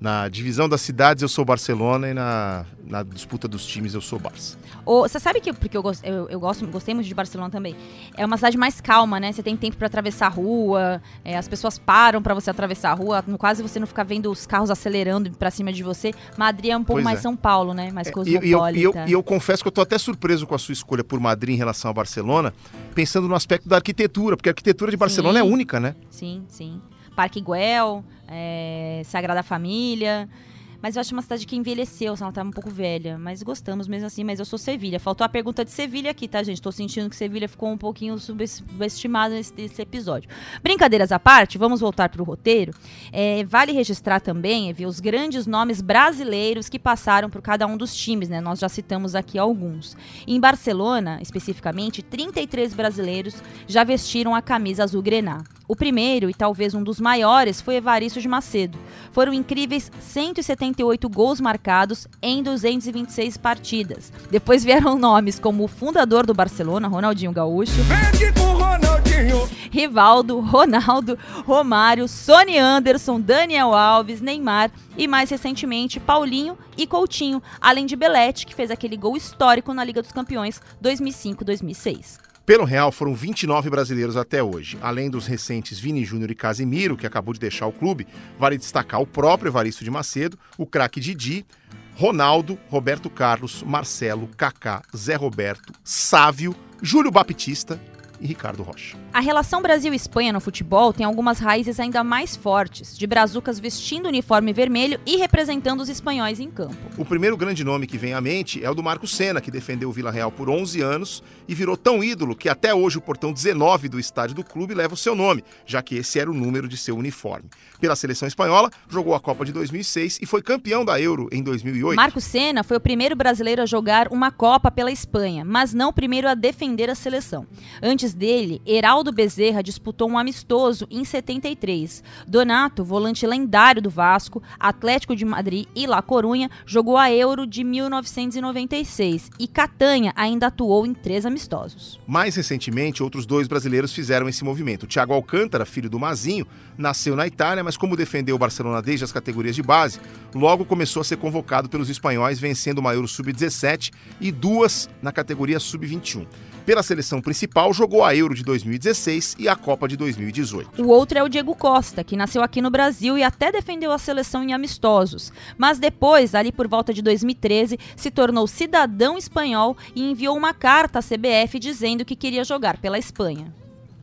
na divisão das cidades eu sou Barcelona e na, na disputa dos times eu sou Barça. Você sabe que, porque eu, gos- eu, eu gosto, gostei muito de Barcelona também, é uma cidade mais calma, né? Você tem tempo pra atravessar a rua, é, as pessoas param pra você atravessar a rua, quase você não fica vendo os carros acelerando pra cima de você. Madrid é um pouco Pois mais é. São Paulo, né? Mais eu, cosmopolita. e eu- e eu confesso que eu tô até surpreso com a sua escolha por Madrid em relação a Barcelona, pensando no aspecto da arquitetura, porque a arquitetura de Barcelona Sim. é única, né? Sim, sim. Parque Güell, é, Sagrada Família. Mas eu acho uma cidade que envelheceu, ela tá um pouco velha. Mas gostamos mesmo assim, mas eu sou Sevilha. Faltou a pergunta de Sevilha aqui, tá, gente? Tô sentindo que Sevilha ficou um pouquinho subestimada nesse, nesse, episódio. Brincadeiras à parte, vamos voltar pro roteiro. É, vale registrar também, ver os grandes nomes brasileiros que passaram por cada um dos times, né? Nós já citamos aqui alguns. Em Barcelona, especificamente, 33 brasileiros já vestiram a camisa azul grená. O primeiro, e talvez um dos maiores, foi Evaristo de Macedo. Foram incríveis 178 gols marcados em 226 partidas. Depois vieram nomes como o fundador do Barcelona, Ronaldinho Gaúcho. Ronaldinho. Rivaldo, Ronaldo, Romário, Sony Anderson, Daniel Alves, Neymar e mais recentemente Paulinho e Coutinho, além de Belete, que fez aquele gol histórico na Liga dos Campeões 2005-2006. Pelo Real foram 29 brasileiros até hoje. Além dos recentes Vini Júnior e Casimiro, que acabou de deixar o clube, vale destacar o próprio Evaristo de Macedo, o craque Didi, Ronaldo, Roberto Carlos, Marcelo, Kaká, Zé Roberto, Sávio, Júlio Baptista e Ricardo Rocha. A relação Brasil-Espanha no futebol tem algumas raízes ainda mais fortes, de brazucas vestindo uniforme vermelho e representando os espanhóis em campo. O primeiro grande nome que vem à mente é o do Marco Senna, que defendeu o Vila Real por 11 anos e virou tão ídolo que até hoje o portão 19 do estádio do clube leva o seu nome, já que esse era o número de seu uniforme. Pela seleção espanhola, jogou a Copa de 2006 e foi campeão da Euro em 2008. Marco Senna foi o primeiro brasileiro a jogar uma Copa pela Espanha, mas não o primeiro a defender a seleção. Antes dele, Heraldo Bezerra disputou um amistoso em 73. Donato, volante lendário do Vasco, Atlético de Madrid e La Corunha, jogou a Euro de 1996 e Catanha ainda atuou em três amistosos. Mais recentemente, outros dois brasileiros fizeram esse movimento. Thiago Alcântara, filho do Mazinho, nasceu na Itália, mas como defendeu o Barcelona desde as categorias de base, logo começou a ser convocado pelos espanhóis, vencendo uma Euro Sub-17 e duas na categoria Sub-21. Pela seleção principal, jogou a Euro de 2016 e a Copa de 2018. O outro é o Diego Costa, que nasceu aqui no Brasil e até defendeu a seleção em amistosos. Mas depois, ali por volta de 2013, se tornou cidadão espanhol e enviou uma carta à CBF dizendo que queria jogar pela Espanha.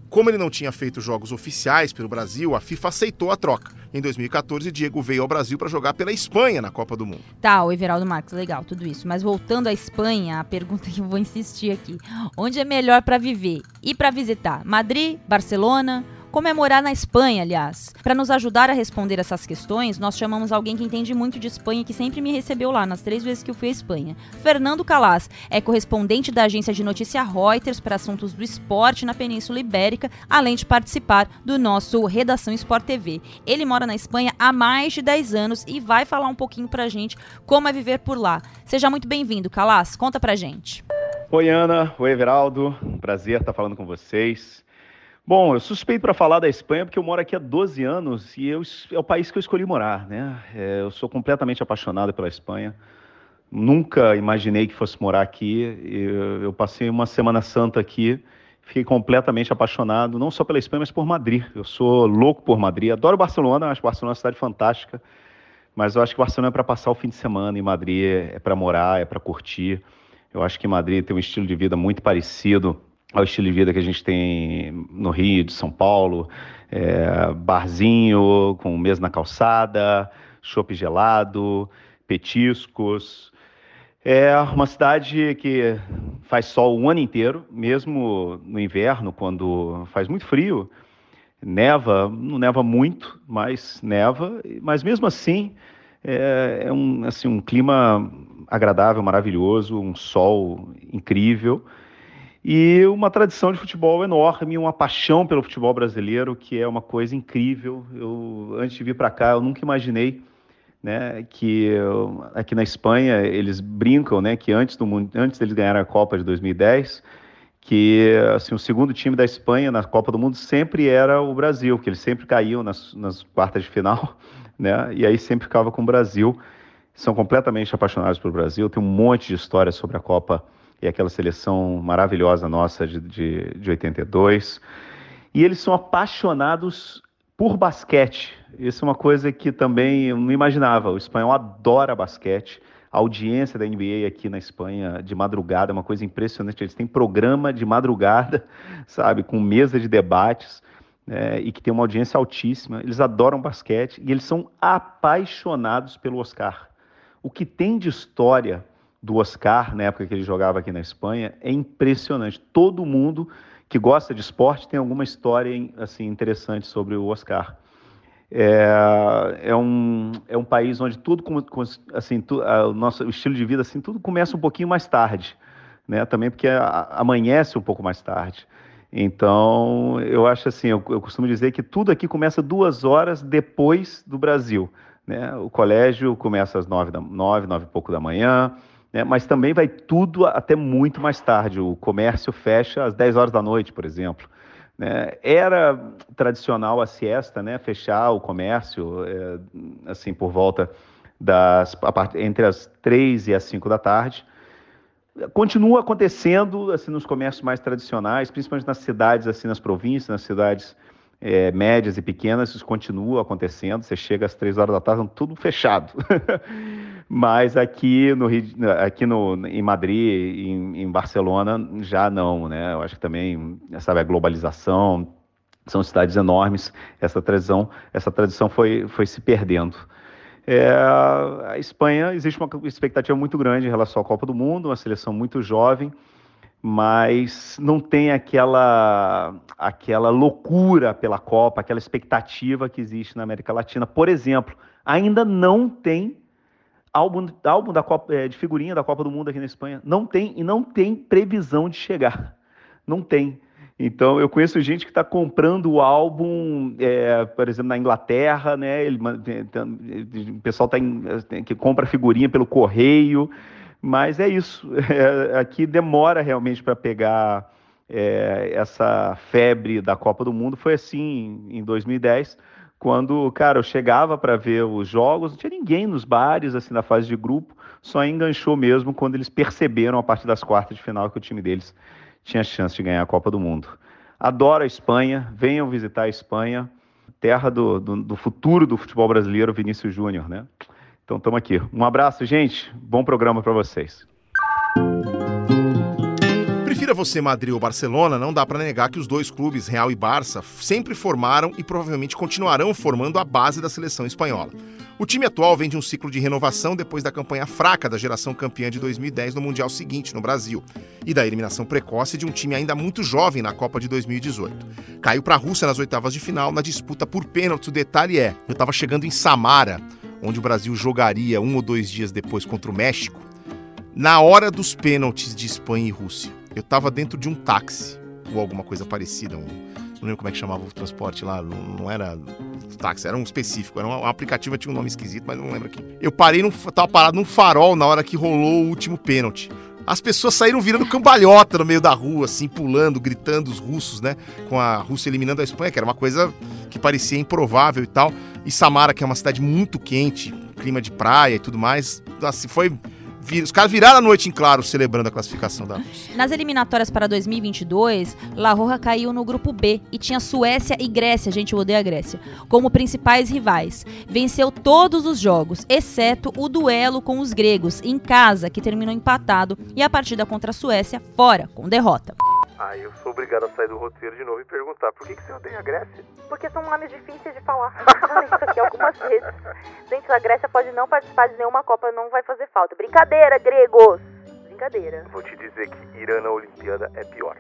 Como ele não tinha feito jogos oficiais pelo Brasil, a FIFA aceitou a troca. Em 2014, Diego veio ao Brasil para jogar pela Espanha na Copa do Mundo. Tá, o Everaldo Marques, legal, tudo isso. Mas voltando à Espanha, a pergunta que eu vou insistir aqui: onde é melhor para viver e para visitar? Madrid, Barcelona comemorar na Espanha, aliás. Para nos ajudar a responder essas questões, nós chamamos alguém que entende muito de Espanha e que sempre me recebeu lá nas três vezes que eu fui à Espanha. Fernando Calas é correspondente da agência de notícia Reuters para assuntos do esporte na Península Ibérica, além de participar do nosso Redação Sport TV. Ele mora na Espanha há mais de 10 anos e vai falar um pouquinho pra gente como é viver por lá. Seja muito bem-vindo, Calas. Conta pra gente. Oi, Ana. Oi, Everaldo. Prazer estar falando com vocês. Bom, eu suspeito para falar da Espanha porque eu moro aqui há 12 anos e eu, é o país que eu escolhi morar, né? É, eu sou completamente apaixonado pela Espanha. Nunca imaginei que fosse morar aqui. Eu, eu, passei uma Semana Santa aqui, fiquei completamente apaixonado, não só pela Espanha, mas por Madrid. Eu sou louco por Madrid. Adoro Barcelona, acho Barcelona uma cidade fantástica, mas eu acho que Barcelona é para passar o fim de semana e Madrid é, é para morar, é para curtir. Eu acho que Madrid tem um estilo de vida muito parecido ao estilo de vida que a gente tem no Rio, de São Paulo, é, barzinho com mesa na calçada, chopp gelado, petiscos. É uma cidade que faz sol o ano inteiro, mesmo no inverno, quando faz muito frio, neva, não neva muito, mas neva, mas mesmo assim é, é um, assim, um clima agradável, maravilhoso, um sol incrível e uma tradição de futebol enorme, uma paixão pelo futebol brasileiro, que é uma coisa incrível. Eu, antes de vir para cá, eu nunca imaginei né, que aqui na Espanha eles brincam né, que antes, do, antes deles ganharem a Copa de 2010, que assim, o segundo time da Espanha na Copa do Mundo sempre era o Brasil, que eles sempre caíam nas, nas quartas de final, né, e aí sempre ficava com o Brasil. São completamente apaixonados pelo Brasil, tem um monte de histórias sobre a Copa e aquela seleção maravilhosa nossa de, de, de 82. E eles são apaixonados por basquete. Isso é uma coisa que também eu não imaginava. O espanhol adora basquete. A audiência da NBA aqui na Espanha de madrugada é uma coisa impressionante. Eles têm programa de madrugada, sabe, com mesa de debates. né, e que tem uma audiência altíssima. Eles adoram basquete e eles são apaixonados pelo Oscar. O que tem de história do Oscar, na época que ele jogava aqui na Espanha, é impressionante. Todo mundo que gosta de esporte tem alguma história assim interessante sobre o Oscar. É, é, um, é um país onde tudo assim tu, a, o nosso estilo de vida assim tudo começa um pouquinho mais tarde, né? Também porque a, amanhece um pouco mais tarde. Então eu acho assim, eu, eu costumo dizer que tudo aqui começa duas horas depois do Brasil. Né? O colégio começa às nove, da, nove, nove e pouco da manhã, né? mas também vai tudo até muito mais tarde. O comércio fecha às 10 horas da noite, por exemplo. Né? Era tradicional a siesta, né? fechar o comércio é, assim por volta das entre as três e as cinco da tarde. Continua acontecendo assim nos comércios mais tradicionais, principalmente nas cidades, assim nas províncias, nas cidades é, médias e pequenas, isso continua acontecendo. Você chega às três horas da tarde, tudo fechado. Mas aqui no aqui no, em Madrid, em, em, Barcelona, já não, né? Eu acho que também, sabe, a globalização, são cidades enormes. Essa tradição, essa tradição foi, foi se perdendo. É, a Espanha existe uma expectativa muito grande em relação à Copa do Mundo, uma seleção muito jovem mas não tem aquela aquela loucura pela Copa, aquela expectativa que existe na América Latina. Por exemplo, ainda não tem álbum, álbum da Copa, é, de figurinha da Copa do Mundo aqui na Espanha. Não tem e não tem previsão de chegar. Não tem. Então, eu conheço gente que está comprando o álbum, é, por exemplo, na Inglaterra, né? Ele, o pessoal tá em, que compra figurinha pelo correio. Mas é isso. É, aqui demora realmente para pegar é, essa febre da Copa do Mundo. Foi assim em 2010, quando, cara, eu chegava para ver os jogos, não tinha ninguém nos bares, assim, na fase de grupo, só enganchou mesmo quando eles perceberam a partir das quartas de final que o time deles tinha chance de ganhar a Copa do Mundo. Adoro a Espanha, venham visitar a Espanha, terra do, do, do futuro do futebol brasileiro, Vinícius Júnior, né? Então estamos aqui. Um abraço, gente. Bom programa para vocês. Prefira você Madrid ou Barcelona, não dá para negar que os dois clubes, Real e Barça, sempre formaram e provavelmente continuarão formando a base da seleção espanhola. O time atual vem de um ciclo de renovação depois da campanha fraca da geração campeã de 2010 no Mundial seguinte, no Brasil, e da eliminação precoce de um time ainda muito jovem na Copa de 2018. Caiu para a Rússia nas oitavas de final na disputa por pênalti. O detalhe é: eu estava chegando em Samara onde o Brasil jogaria um ou dois dias depois contra o México, na hora dos pênaltis de Espanha e Rússia. Eu estava dentro de um táxi, ou alguma coisa parecida, um, não lembro como é que chamava o transporte lá, não, não era táxi, era um específico, era um, um, aplicativo, tinha um nome esquisito, mas não lembro aqui. Eu parei, num, tava parado num farol na hora que rolou o último pênalti. As pessoas saíram virando cambalhota no meio da rua, assim, pulando, gritando, os russos, né? Com a Rússia eliminando a Espanha, que era uma coisa que parecia improvável e tal. E Samara, que é uma cidade muito quente, clima de praia e tudo mais, assim, foi os caras viraram a noite em claro celebrando a classificação da. Nas eliminatórias para 2022, La Roja caiu no grupo B e tinha Suécia e Grécia, gente, eu odeio a Grécia, como principais rivais. Venceu todos os jogos, exceto o duelo com os gregos, em casa, que terminou empatado, e a partida contra a Suécia, fora, com derrota. Aí eu sou obrigado a sair do roteiro de novo e perguntar por que, que você odeia a Grécia? Porque são nomes difíceis de falar. isso aqui algumas vezes. Gente, a Grécia pode não participar de nenhuma Copa, não vai fazer falta. Brincadeira, gregos! Brincadeira. Vou te dizer que Irã na Olimpíada é pior.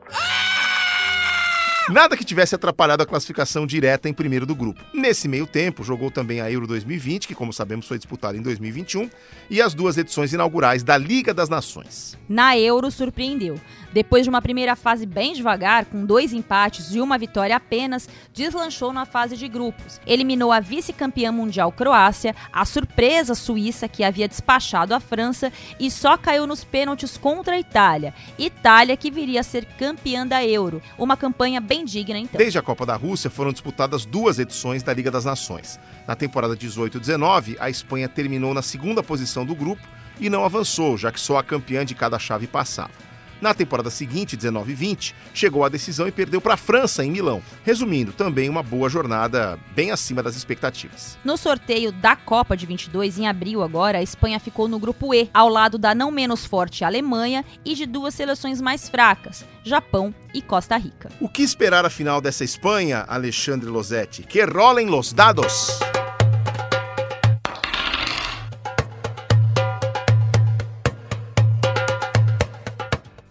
Nada que tivesse atrapalhado a classificação direta em primeiro do grupo. Nesse meio tempo, jogou também a Euro 2020, que, como sabemos, foi disputada em 2021, e as duas edições inaugurais da Liga das Nações. Na Euro, surpreendeu. Depois de uma primeira fase bem devagar, com dois empates e uma vitória apenas, deslanchou na fase de grupos. Eliminou a vice-campeã mundial Croácia, a surpresa Suíça, que havia despachado a França, e só caiu nos pênaltis contra a Itália. Itália que viria a ser campeã da Euro. Uma campanha bem digna, então. Desde a Copa da Rússia foram disputadas duas edições da Liga das Nações. Na temporada 18-19, a Espanha terminou na segunda posição do grupo e não avançou, já que só a campeã de cada chave passava. Na temporada seguinte, 19 e 20, chegou à decisão e perdeu para a França em Milão. Resumindo, também uma boa jornada bem acima das expectativas. No sorteio da Copa de 22, em abril agora, a Espanha ficou no grupo E, ao lado da não menos forte Alemanha e de duas seleções mais fracas, Japão e Costa Rica. O que esperar afinal dessa Espanha, Alexandre Losetti? Que rolem los dados!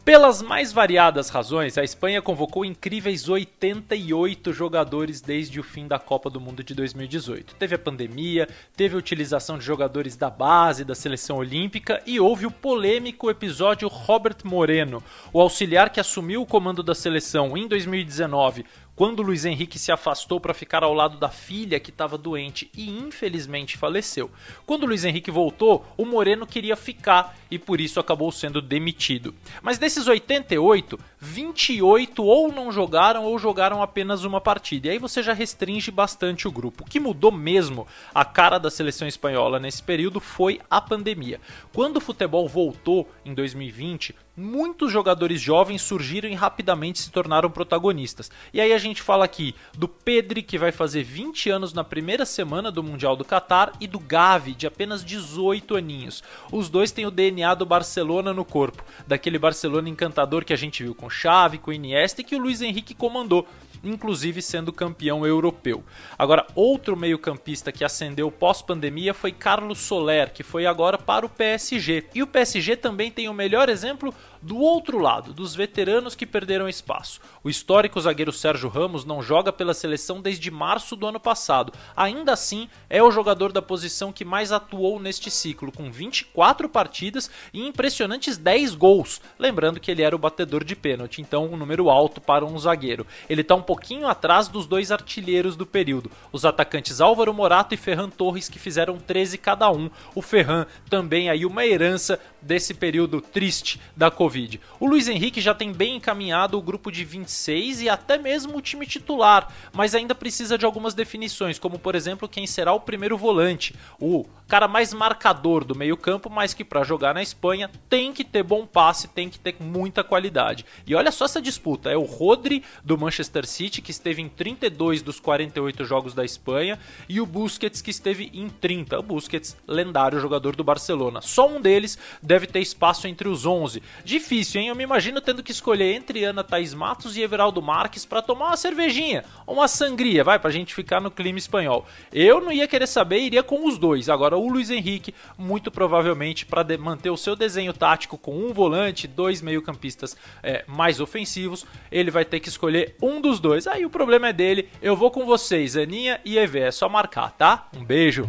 Pelas mais variadas razões, a Espanha convocou incríveis 88 jogadores desde o fim da Copa do Mundo de 2018. Teve a pandemia, teve a utilização de jogadores da base da seleção olímpica e houve o polêmico episódio Robert Moreno, o auxiliar que assumiu o comando da seleção em 2019 quando Luiz Henrique se afastou para ficar ao lado da filha que estava doente e infelizmente faleceu. Quando Luiz Henrique voltou, o Moreno queria ficar e por isso acabou sendo demitido. Mas desses 88, 28 ou não jogaram ou jogaram apenas uma partida. E aí você já restringe bastante o grupo. O que mudou mesmo a cara da seleção espanhola nesse período foi a pandemia. Quando o futebol voltou em 2020, muitos jogadores jovens surgiram e rapidamente se tornaram protagonistas. E aí a gente fala aqui do Pedri, que vai fazer 20 anos na primeira semana do Mundial do Catar, e do Gavi, de apenas 18 aninhos. Os dois têm o DNA do Barcelona no corpo, daquele Barcelona encantador que a gente viu com Xavi, com Iniesta e que o Luiz Henrique comandou inclusive sendo campeão europeu. Agora, outro meio-campista que ascendeu pós-pandemia foi Carlos Soler, que foi agora para o PSG. E o PSG também tem o melhor exemplo do outro lado, dos veteranos que perderam espaço. O histórico zagueiro Sérgio Ramos não joga pela seleção desde março do ano passado. Ainda assim, é o jogador da posição que mais atuou neste ciclo, com 24 partidas e impressionantes 10 gols. Lembrando que ele era o batedor de pênalti, então um número alto para um zagueiro. Ele está um pouquinho atrás dos dois artilheiros do período, os atacantes Álvaro Morato e Ferran Torres, que fizeram 13 cada um. O Ferran também aí uma herança desse período triste da Covid. O Luiz Henrique já tem bem encaminhado o grupo de 26 e até mesmo o time titular, mas ainda precisa de algumas definições, como por exemplo quem será o primeiro volante, o cara mais marcador do meio-campo, mas que para jogar na Espanha tem que ter bom passe, tem que ter muita qualidade. E olha só essa disputa: é o Rodri do Manchester City, que esteve em 32 dos 48 jogos da Espanha, e o Busquets, que esteve em 30. O Busquets, lendário jogador do Barcelona. Só um deles deve ter espaço entre os 11. Difícil, hein? Eu me imagino tendo que escolher entre Ana Thaís Matos e Everaldo Marques para tomar uma cervejinha, uma sangria, vai, pra gente ficar no clima espanhol. Eu não ia querer saber, iria com os dois. Agora, o Luiz Henrique, muito provavelmente para manter o seu desenho tático com um volante, dois meio-campistas é, mais ofensivos, ele vai ter que escolher um dos dois. Aí o problema é dele. Eu vou com vocês, Aninha e Eve. É só marcar, tá? Um beijo.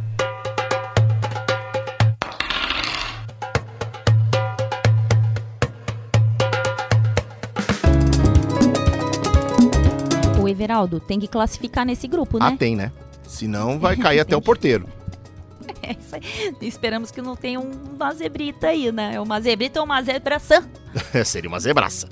O Everaldo tem que classificar nesse grupo, né? Ah, tem, né? Senão vai cair até o porteiro. É. Esperamos que não tenha uma zebrita aí, né? Uma zebrita ou uma zebração. Seria uma zebraça.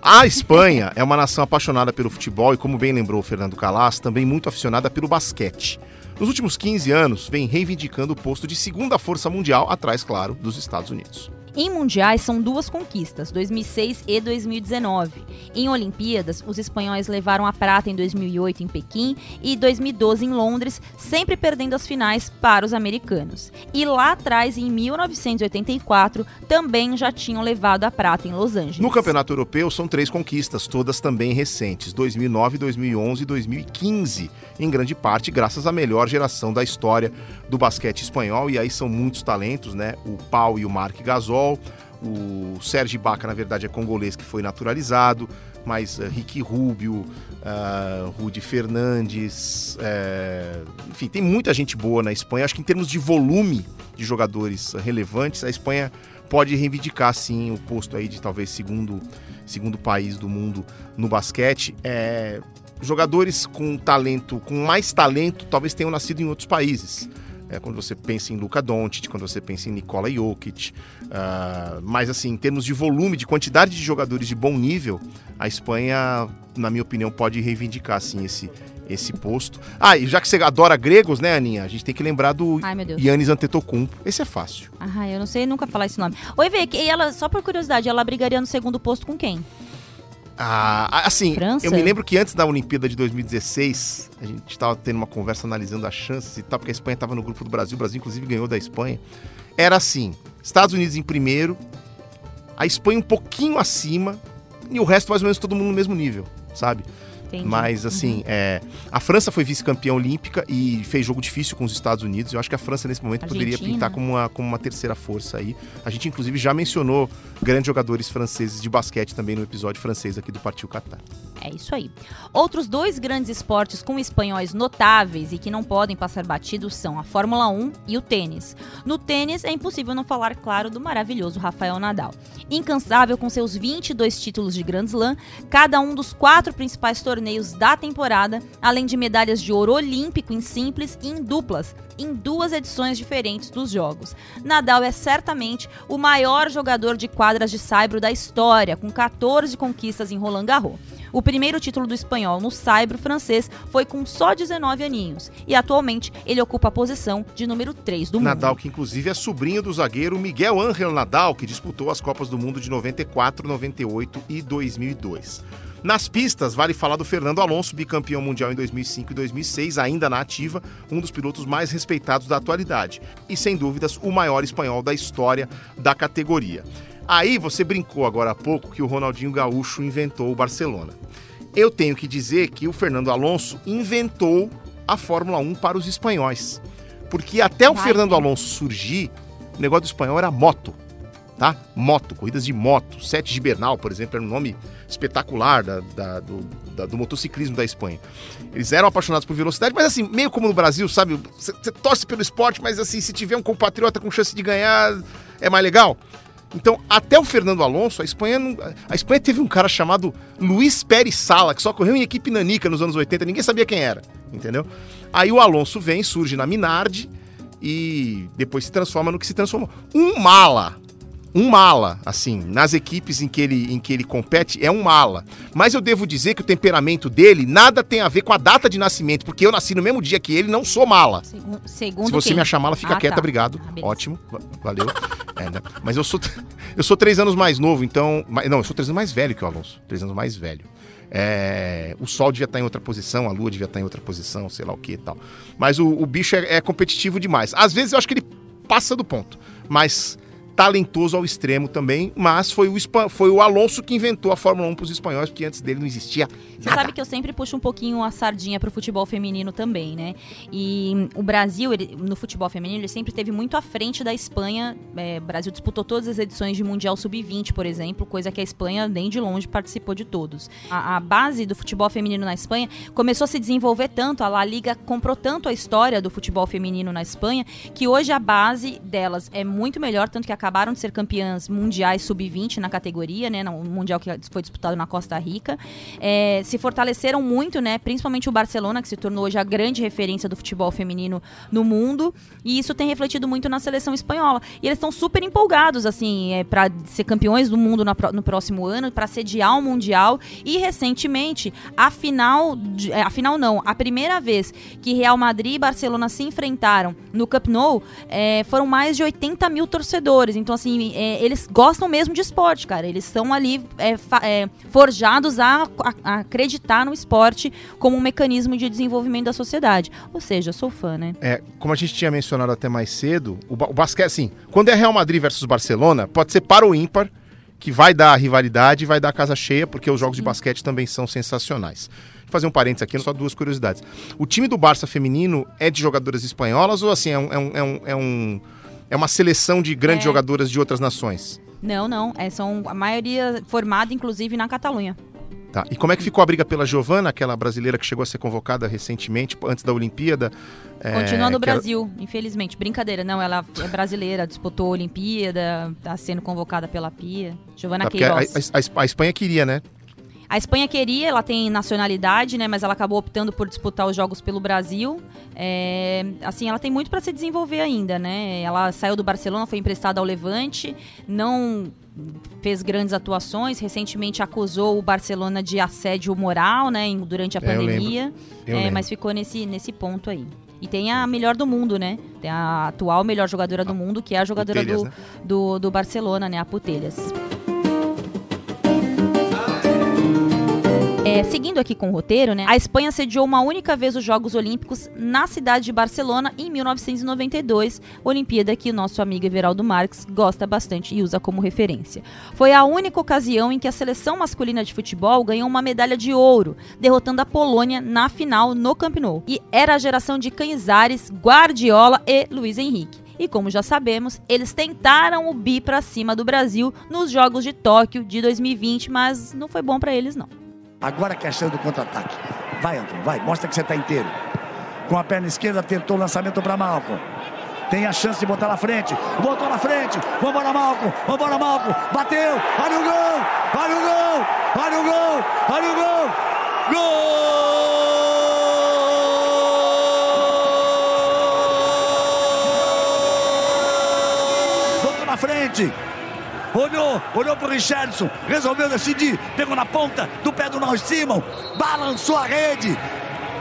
A Espanha é uma nação apaixonada pelo futebol e, como bem lembrou o Fernando Calas, também muito aficionada pelo basquete. Nos últimos 15 anos, vem reivindicando o posto de segunda força mundial, atrás, claro, dos Estados Unidos. Em mundiais são duas conquistas, 2006 e 2019. Em Olimpíadas, os espanhóis levaram a prata em 2008 em Pequim e 2012 em Londres, sempre perdendo as finais para os americanos. E lá atrás, em 1984, também já tinham levado a prata em Los Angeles. No Campeonato Europeu são três conquistas, todas também recentes, 2009, 2011 e 2015, em grande parte graças à melhor geração da história do basquete espanhol, e aí são muitos talentos, né? O Pau e o Marc Gasol, o Sérgio Baca, na verdade, é congolês que foi naturalizado, mas uh, Ricky Rubio, uh, Rudy Fernandes, uh, enfim, tem muita gente boa na Espanha. Acho que em termos de volume de jogadores relevantes, a Espanha pode reivindicar sim o posto aí de talvez segundo, segundo país do mundo no basquete. É, jogadores com talento, com mais talento, talvez tenham nascido em outros países. É, quando você pensa em Luka Doncic, quando você pensa em Nikola Jokic. Uh, mas, assim, em termos de volume, de quantidade de jogadores de bom nível, a Espanha, na minha opinião, pode reivindicar, assim, esse, esse posto. Ah, e já que você adora gregos, né, Aninha? A gente tem que lembrar do Ai. Yannis Antetokounmpo. Esse é fácil. Ah, eu não sei nunca falar esse nome. Oi, Vê, e ela, só por curiosidade, ela brigaria no segundo posto com quem? Ah, assim, França? eu me lembro que antes da Olimpíada de 2016, a gente estava tendo uma conversa analisando as chances e tal, porque a Espanha estava no grupo do Brasil, o Brasil inclusive ganhou da Espanha. Era assim, Estados Unidos em primeiro, a Espanha um pouquinho acima e o resto mais ou menos todo mundo no mesmo nível, sabe? Entendi. Mas, assim, Uhum. é, a França foi vice-campeã olímpica e fez jogo difícil com os Estados Unidos. Eu acho que a França, nesse momento, poderia Argentina. pintar como uma, como uma terceira força aí. A gente, inclusive, já mencionou grandes jogadores franceses de basquete também no episódio francês aqui do Partiu Qatar. É isso aí. Outros dois grandes esportes com espanhóis notáveis e que não podem passar batidos são a Fórmula 1 e o tênis. No tênis, é impossível não falar, claro, do maravilhoso Rafael Nadal. Incansável com seus 22 títulos de Grand Slam, cada um dos quatro principais torneios da temporada, além de medalhas de ouro olímpico em simples e em duplas, em duas edições diferentes dos Jogos. Nadal é certamente o maior jogador de quadras de saibro da história, com 14 conquistas em Roland Garros. O primeiro título do espanhol no saibro francês foi com só 19 aninhos, e atualmente ele ocupa a posição de número 3 do Nadal, mundo. que inclusive é sobrinho do zagueiro Miguel Ángel Nadal, que disputou as Copas do Mundo de 94, 98 e 2002. Nas pistas, vale falar do Fernando Alonso, bicampeão mundial em 2005 e 2006, ainda na ativa, um dos pilotos mais respeitados da atualidade. E, sem dúvidas, o maior espanhol da história da categoria. Aí você brincou agora há pouco que o Ronaldinho Gaúcho inventou o Barcelona. Eu tenho que dizer que o Fernando Alonso inventou a Fórmula 1 para os espanhóis. Porque até o Vai, Fernando? Alonso surgir, o negócio do espanhol era moto, tá? Moto, corridas de moto. Sete de Bernal, por exemplo, era um nome espetacular da, da- do, da- do motociclismo da Espanha. Eles eram apaixonados por velocidade, mas assim, meio como no Brasil, sabe? Você torce pelo esporte, mas assim, se tiver um compatriota com chance de ganhar, é mais legal. Então, até o Fernando Alonso, a Espanha não- a Espanha teve um cara chamado Luiz Pérez Sala, que só correu em equipe nanica nos anos 80, ninguém sabia quem era, entendeu? Aí o Alonso vem, surge na Minardi e depois se transforma no que se transformou. Um mala, um mala, assim, nas equipes em que, ele, em que ele compete, é um mala. Mas eu devo dizer que o temperamento dele nada tem a ver com a data de nascimento, porque eu nasci no mesmo dia que ele, não sou mala. Segu- Segundo Se você quem? me achar mala, fica Ah, quieta, tá. obrigado. Ah. Ótimo, va- valeu. É, né? Mas eu sou, eu sou três anos mais novo, então. Não, eu sou três anos mais velho que o Alonso. Três anos mais velho. É, o Sol devia estar em outra posição, a Lua devia estar em outra posição, sei lá o que e tal. Mas o, o bicho é, é competitivo demais. Às vezes eu acho que ele passa do ponto, mas talentoso ao extremo também. Mas foi o, foi o Alonso que inventou a Fórmula 1 para os espanhóis, porque antes dele não existia Você sabe que eu sempre puxo um pouquinho a sardinha pro futebol feminino também, né? E o Brasil, ele- no futebol feminino, ele sempre esteve muito à frente da Espanha. É, o Brasil disputou todas as edições de Mundial Sub-20, por exemplo, coisa que a Espanha nem de longe participou de todos. A, a base do futebol feminino na Espanha começou a se desenvolver tanto, a La Liga comprou tanto a história do futebol feminino na Espanha, que hoje a base delas é muito melhor, tanto que acabaram de ser campeãs mundiais Sub-20 na categoria, né? No Mundial que foi disputado na Costa Rica. É, se fortaleceram muito, né? Principalmente o Barcelona, que se tornou hoje a grande referência do futebol feminino no mundo. E isso tem refletido muito na seleção espanhola. E eles estão super empolgados, assim, é, para ser campeões do mundo na no próximo ano, para sediar o Mundial. E recentemente, a final. de- é, a final não, a primeira vez que Real Madrid e Barcelona se enfrentaram no Camp Nou é, foram mais de 80 mil torcedores. Então, assim, é, eles gostam mesmo de esporte, cara. Eles estão ali é, é, forjados a, a- acreditar no esporte como um mecanismo de desenvolvimento da sociedade. Ou seja, sou fã, né? É, como a gente tinha mencionado até mais cedo, o, o basquete, assim, quando é Real Madrid versus Barcelona, pode ser para o ímpar, que vai dar rivalidade e vai dar casa cheia, porque os jogos de basquete também são sensacionais. Vou fazer um parênteses aqui, só duas curiosidades. O time do Barça feminino é de jogadoras espanholas ou assim, é, um, é, um, é, um, é, um- é uma seleção de grandes É. jogadoras de outras nações? Não, não. É, são a maioria formada, inclusive, na Catalunha. Tá. E como é que ficou a briga pela Giovana, aquela brasileira que chegou a ser convocada recentemente, antes da Olimpíada? É, Continua no que era- Brasil, infelizmente. Brincadeira, não. Ela é brasileira, disputou a Olimpíada, tá sendo convocada pela Pia. Giovana Tá, Queiroz. a- a- a Espanha queria, né? A Espanha queria, ela tem nacionalidade, né? Mas ela acabou optando por disputar os jogos pelo Brasil. É, assim, ela tem muito para se desenvolver ainda, né? Ela saiu do Barcelona, foi emprestada ao Levante, não fez grandes atuações. Recentemente acusou o Barcelona de assédio moral, né? Durante a É, pandemia. Eu É, mas ficou nesse, nesse ponto aí. E tem a melhor do mundo, né? Tem a atual melhor jogadora do mundo, que é a jogadora Putelhas, do, né? do, do Barcelona, né? A Putelhas. É, seguindo aqui com o roteiro, né? A Espanha sediou uma única vez os Jogos Olímpicos na cidade de Barcelona em 1992, Olimpíada que o nosso amigo Everaldo Marques gosta bastante e usa como referência. Foi a única ocasião em que a seleção masculina de futebol ganhou uma medalha de ouro, derrotando a Polônia na final no Camp Nou. E era a geração de Canizares, Guardiola e Luiz Henrique. E como já sabemos, eles tentaram o bi pra cima do Brasil nos Jogos de Tóquio de 2020, mas não foi bom pra eles não. Agora que é a chance do contra-ataque. Vai, Antônio, vai. Mostra que você está inteiro. Com a perna esquerda, tentou o lançamento para Malcolm. Tem a chance de botar na frente. Botou na frente. Vambora, Malcolm. Vambora, Malcolm. Bateu. Olha o gol. Olha o gol. Olha o gol. Olha o gol. Gol! Botou na frente. Olhou, olhou pro Richardson, resolveu decidir, pegou na ponta do pé do Nós Simon, balançou a rede.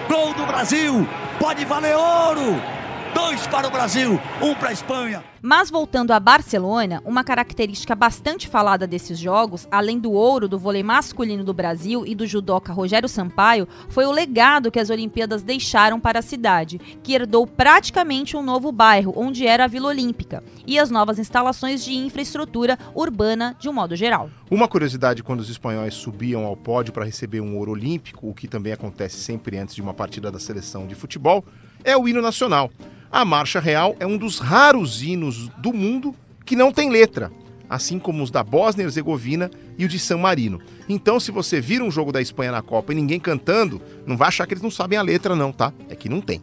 Gol do Brasil, pode valer ouro. Dois para o Brasil, um para a Espanha. Mas voltando a Barcelona, uma característica bastante falada desses jogos, além do ouro do vôlei masculino do Brasil e do judoca Rogério Sampaio, foi o legado que as Olimpíadas deixaram para a cidade, que herdou praticamente um novo bairro, onde era a Vila Olímpica, e as novas instalações de infraestrutura urbana de um modo geral. Uma curiosidade quando os espanhóis subiam ao pódio para receber um ouro olímpico, o que também acontece sempre antes de uma partida da seleção de futebol, é o hino nacional. A Marcha Real é um dos raros hinos do mundo que não tem letra, assim como os da Bósnia e Herzegovina e o de San Marino. Então, se você vira um jogo da Espanha na Copa e ninguém cantando, não vai achar que eles não sabem a letra, não, tá? É que não tem.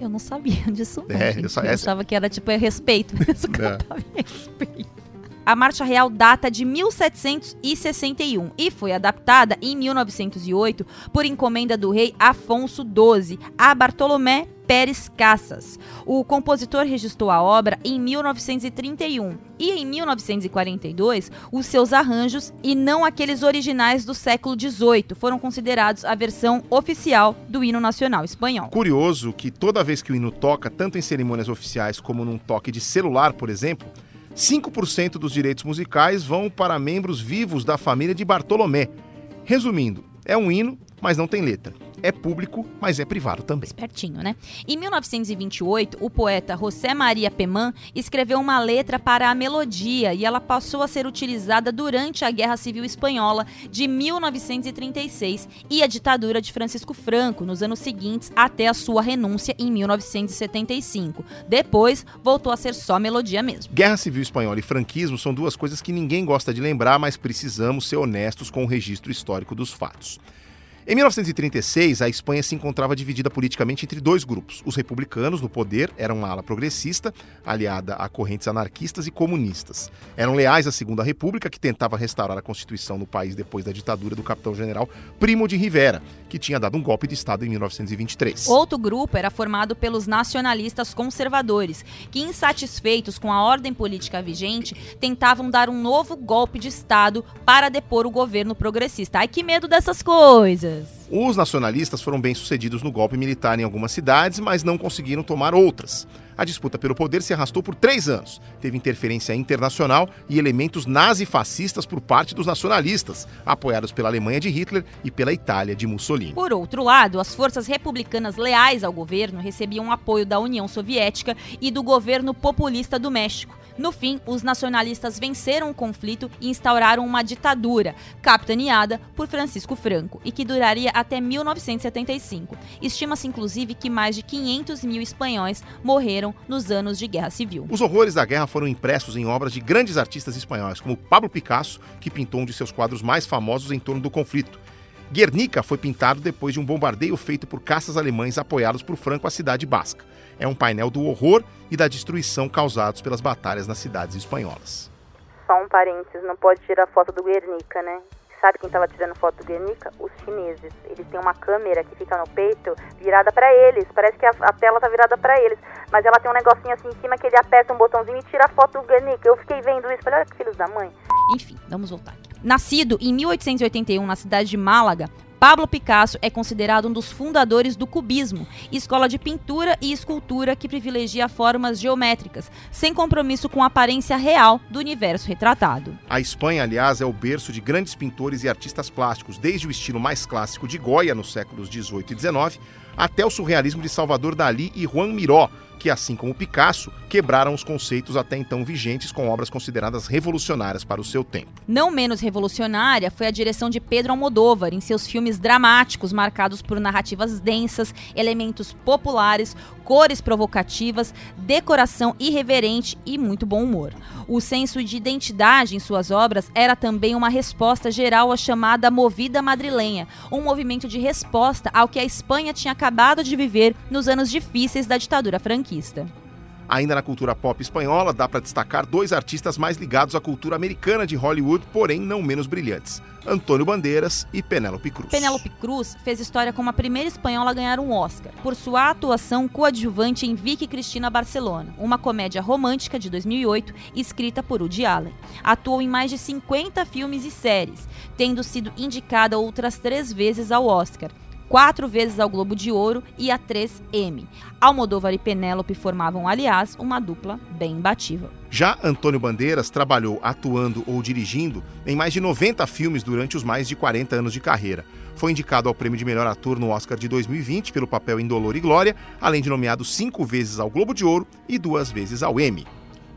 Eu não sabia disso, não. É, eu só- eu achava que era tipo é respeito mesmo. É. cantava em respeito. A Marcha Real data de 1761 e foi adaptada em 1908 por encomenda do rei Afonso XII a Bartolomé Pérez Casas. O compositor registrou a obra em 1931 e em 1942 os seus arranjos e não aqueles originais do século XVIII foram considerados a versão oficial do hino nacional espanhol. Curioso que toda vez que o hino toca, tanto em cerimônias oficiais como num toque de celular, por exemplo, 5% dos direitos musicais vão para membros vivos da família de Bartolomé. Resumindo, é um hino, mas não tem letra. É público, mas é privado também. Pertinho, né? Em 1928, o poeta José Maria Peman escreveu uma letra para a melodia e ela passou a ser utilizada durante a Guerra Civil Espanhola de 1936 e a ditadura de Francisco Franco nos anos seguintes até a sua renúncia em 1975. Depois, voltou a ser só melodia mesmo. Guerra Civil Espanhola e franquismo são duas coisas que ninguém gosta de lembrar, mas precisamos ser honestos com o registro histórico dos fatos. Em 1936, a Espanha se encontrava dividida politicamente entre dois grupos. Os republicanos, no poder, eram uma ala progressista, aliada a correntes anarquistas e comunistas. Eram leais à Segunda República, que tentava restaurar a Constituição no país depois da ditadura do capitão-general Primo de Rivera, que tinha dado um golpe de Estado em 1923. Outro grupo era formado pelos nacionalistas conservadores, que, insatisfeitos com a ordem política vigente, tentavam dar um novo golpe de Estado para depor o governo progressista. Ai, que medo dessas coisas! Os nacionalistas foram bem-sucedidos no golpe militar em algumas cidades, mas não conseguiram tomar outras. A disputa pelo poder se arrastou por três anos. Teve interferência internacional e elementos nazifascistas por parte dos nacionalistas, apoiados pela Alemanha de Hitler e pela Itália de Mussolini. Por outro lado, as forças republicanas leais ao governo recebiam apoio da União Soviética e do governo populista do México. No fim, os nacionalistas venceram o conflito e instauraram uma ditadura, capitaneada por Francisco Franco, e que duraria até 1975. Estima-se, inclusive, que mais de 500 mil espanhóis morreram nos anos de guerra civil. Os horrores da guerra foram impressos em obras de grandes artistas espanhóis, como Pablo Picasso, que pintou um de seus quadros mais famosos em torno do conflito. Guernica foi pintado depois de um bombardeio feito por caças alemães apoiados por Franco à cidade basca. É um painel do horror e da destruição causados pelas batalhas nas cidades espanholas. Só um parênteses, não pode tirar foto do Guernica, né? Sabe quem tava tirando foto do Guernica? Os chineses. Eles têm uma câmera que fica no peito virada pra eles. Parece que a, a tela tá virada pra eles. Mas ela tem um negocinho assim em cima que ele aperta um botãozinho e tira a foto do Guernica. Eu fiquei vendo isso. Falei, olha que filhos da mãe. Enfim, vamos voltar aqui. Nascido em 1881 na cidade de Málaga, Pablo Picasso é considerado um dos fundadores do cubismo, escola de pintura e escultura que privilegia formas geométricas, sem compromisso com a aparência real do universo retratado. A Espanha, aliás, é o berço de grandes pintores e artistas plásticos, desde o estilo mais clássico de Goya, nos séculos 18 e 19, até o surrealismo de Salvador Dalí e Juan Miró, que, assim como Picasso, quebraram os conceitos até então vigentes com obras consideradas revolucionárias para o seu tempo. Não menos revolucionária foi a direção de Pedro Almodóvar em seus filmes dramáticos marcados por narrativas densas, elementos populares, cores provocativas, decoração irreverente e muito bom humor. O senso de identidade em suas obras era também uma resposta geral à chamada movida madrilenha, um movimento de resposta ao que a Espanha tinha acabado de viver nos anos difíceis da ditadura franquista. Ainda na cultura pop espanhola, dá para destacar dois artistas mais ligados à cultura americana de Hollywood, porém não menos brilhantes: Antônio Bandeiras e Penélope Cruz. Penélope Cruz fez história como a primeira espanhola a ganhar um Oscar, por sua atuação coadjuvante em Vicky Cristina Barcelona, uma comédia romântica de 2008, escrita por Woody Allen. Atuou em mais de 50 filmes e séries, tendo sido indicada outras três vezes ao Oscar, quatro vezes ao Globo de Ouro e a três Emmy. Almodóvar e Penélope formavam, aliás, uma dupla bem imbatível. Já Antônio Bandeiras trabalhou atuando ou dirigindo em mais de 90 filmes durante os mais de 40 anos de carreira. Foi indicado ao prêmio de melhor ator no Oscar de 2020 pelo papel em Dolor e Glória, além de nomeado cinco vezes ao Globo de Ouro e duas vezes ao Emmy.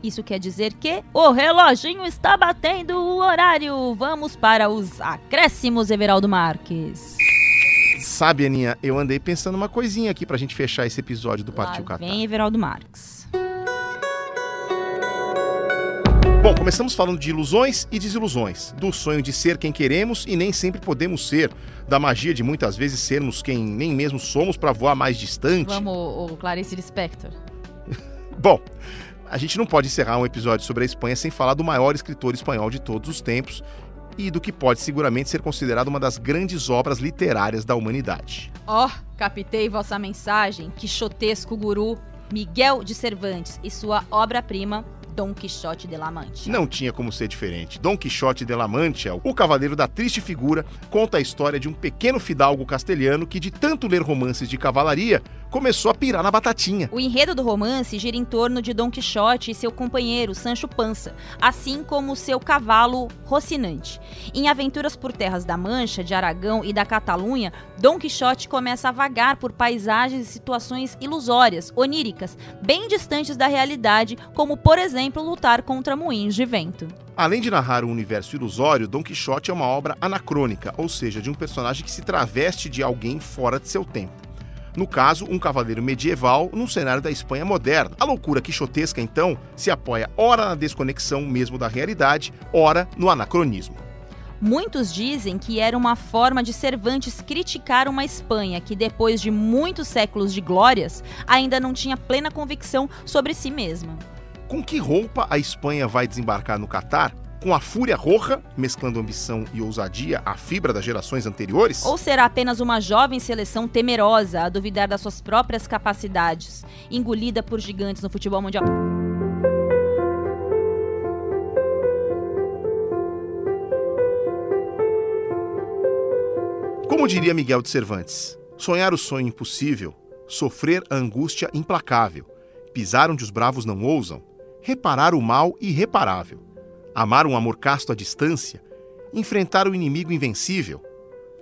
Isso quer dizer que o reloginho está batendo o horário. Vamos para os acréscimos, Everaldo Marques. Sabe, Aninha, eu andei pensando uma coisinha aqui pra gente fechar esse episódio do Partiu Catar. vem Everaldo Marques. Bom, começamos falando de ilusões e desilusões, do sonho de ser quem queremos e nem sempre podemos ser, da magia de muitas vezes sermos quem nem mesmo somos pra voar mais distante. Vamos, o Clarice Lispector. Bom, a gente não pode encerrar um episódio sobre a Espanha sem falar do maior escritor espanhol de todos os tempos e do que pode seguramente ser considerado uma das grandes obras literárias da humanidade. Ó, oh, captei vossa mensagem, quixotesco guru Miguel de Cervantes e sua obra-prima Dom Quixote de la Mancha. Não tinha como ser diferente. Dom Quixote de la Mancha, o cavaleiro da triste figura, conta a história de um pequeno fidalgo castelhano que, de tanto ler romances de cavalaria, começou a pirar na batatinha. O enredo do romance gira em torno de Dom Quixote e seu companheiro Sancho Panza, assim como seu cavalo Rocinante. Em aventuras por terras da Mancha, de Aragão e da Catalunha, Dom Quixote começa a vagar por paisagens e situações ilusórias, oníricas, bem distantes da realidade, como por exemplo lutar contra moinhos de vento. Além de narrar um universo ilusório, Dom Quixote é uma obra anacrônica, ou seja, de um personagem que se traveste de alguém fora de seu tempo. No caso, um cavaleiro medieval num cenário da Espanha moderna. A loucura quixotesca, então, se apoia ora na desconexão mesmo da realidade, ora no anacronismo. Muitos dizem que era uma forma de Cervantes criticar uma Espanha que, depois de muitos séculos de glórias, ainda não tinha plena convicção sobre si mesma. Com que roupa a Espanha vai desembarcar no Catar? Com a fúria roja, mesclando ambição e ousadia, a fibra das gerações anteriores? Ou será apenas uma jovem seleção temerosa a duvidar das suas próprias capacidades, engolida por gigantes no futebol mundial? Como diria Miguel de Cervantes, sonhar o sonho impossível, sofrer a angústia implacável, pisar onde os bravos não ousam, reparar o mal irreparável, amar um amor casto à distância, enfrentar o inimigo invencível,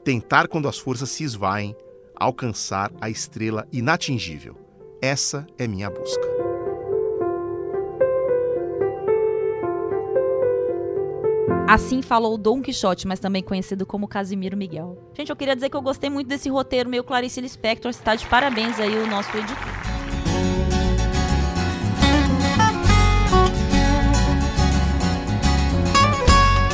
tentar quando as forças se esvaem, alcançar a estrela inatingível. Essa é minha busca. Assim falou Dom Quixote, mas também conhecido como Casimiro Miguel. Gente, eu queria dizer que eu gostei muito desse roteiro meio Clarice Lispector. Está de parabéns aí o nosso editor.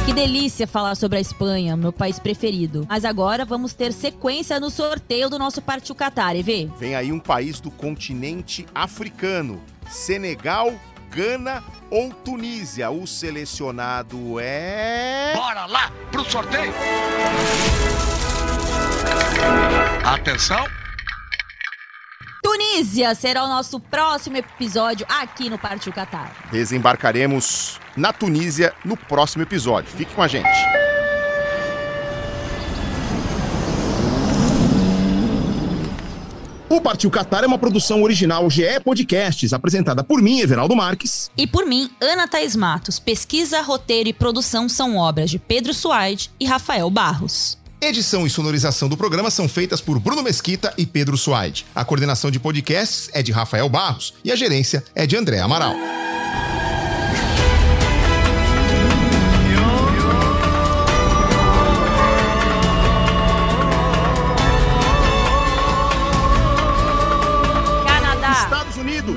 Que delícia falar sobre a Espanha, meu país preferido. Mas agora vamos ter sequência no sorteio do nosso Partiu Qatar, EV. Vem aí um país do continente africano, Senegal Gana ou Tunísia? O selecionado é. Bora lá pro sorteio! Atenção! Tunísia será o nosso próximo episódio aqui no Partiu Qatar. Desembarcaremos na Tunísia no próximo episódio. Fique com a gente. O Partiu Qatar é uma produção original GE Podcasts, apresentada por mim, Everaldo Marques. E por mim, Ana Thaís Matos. Pesquisa, roteiro e produção são obras de Pedro Suaide e Rafael Barros. Edição e sonorização do programa são feitas por Bruno Mesquita e Pedro Suaide. A coordenação de podcasts é de Rafael Barros e a gerência é de André Amaral.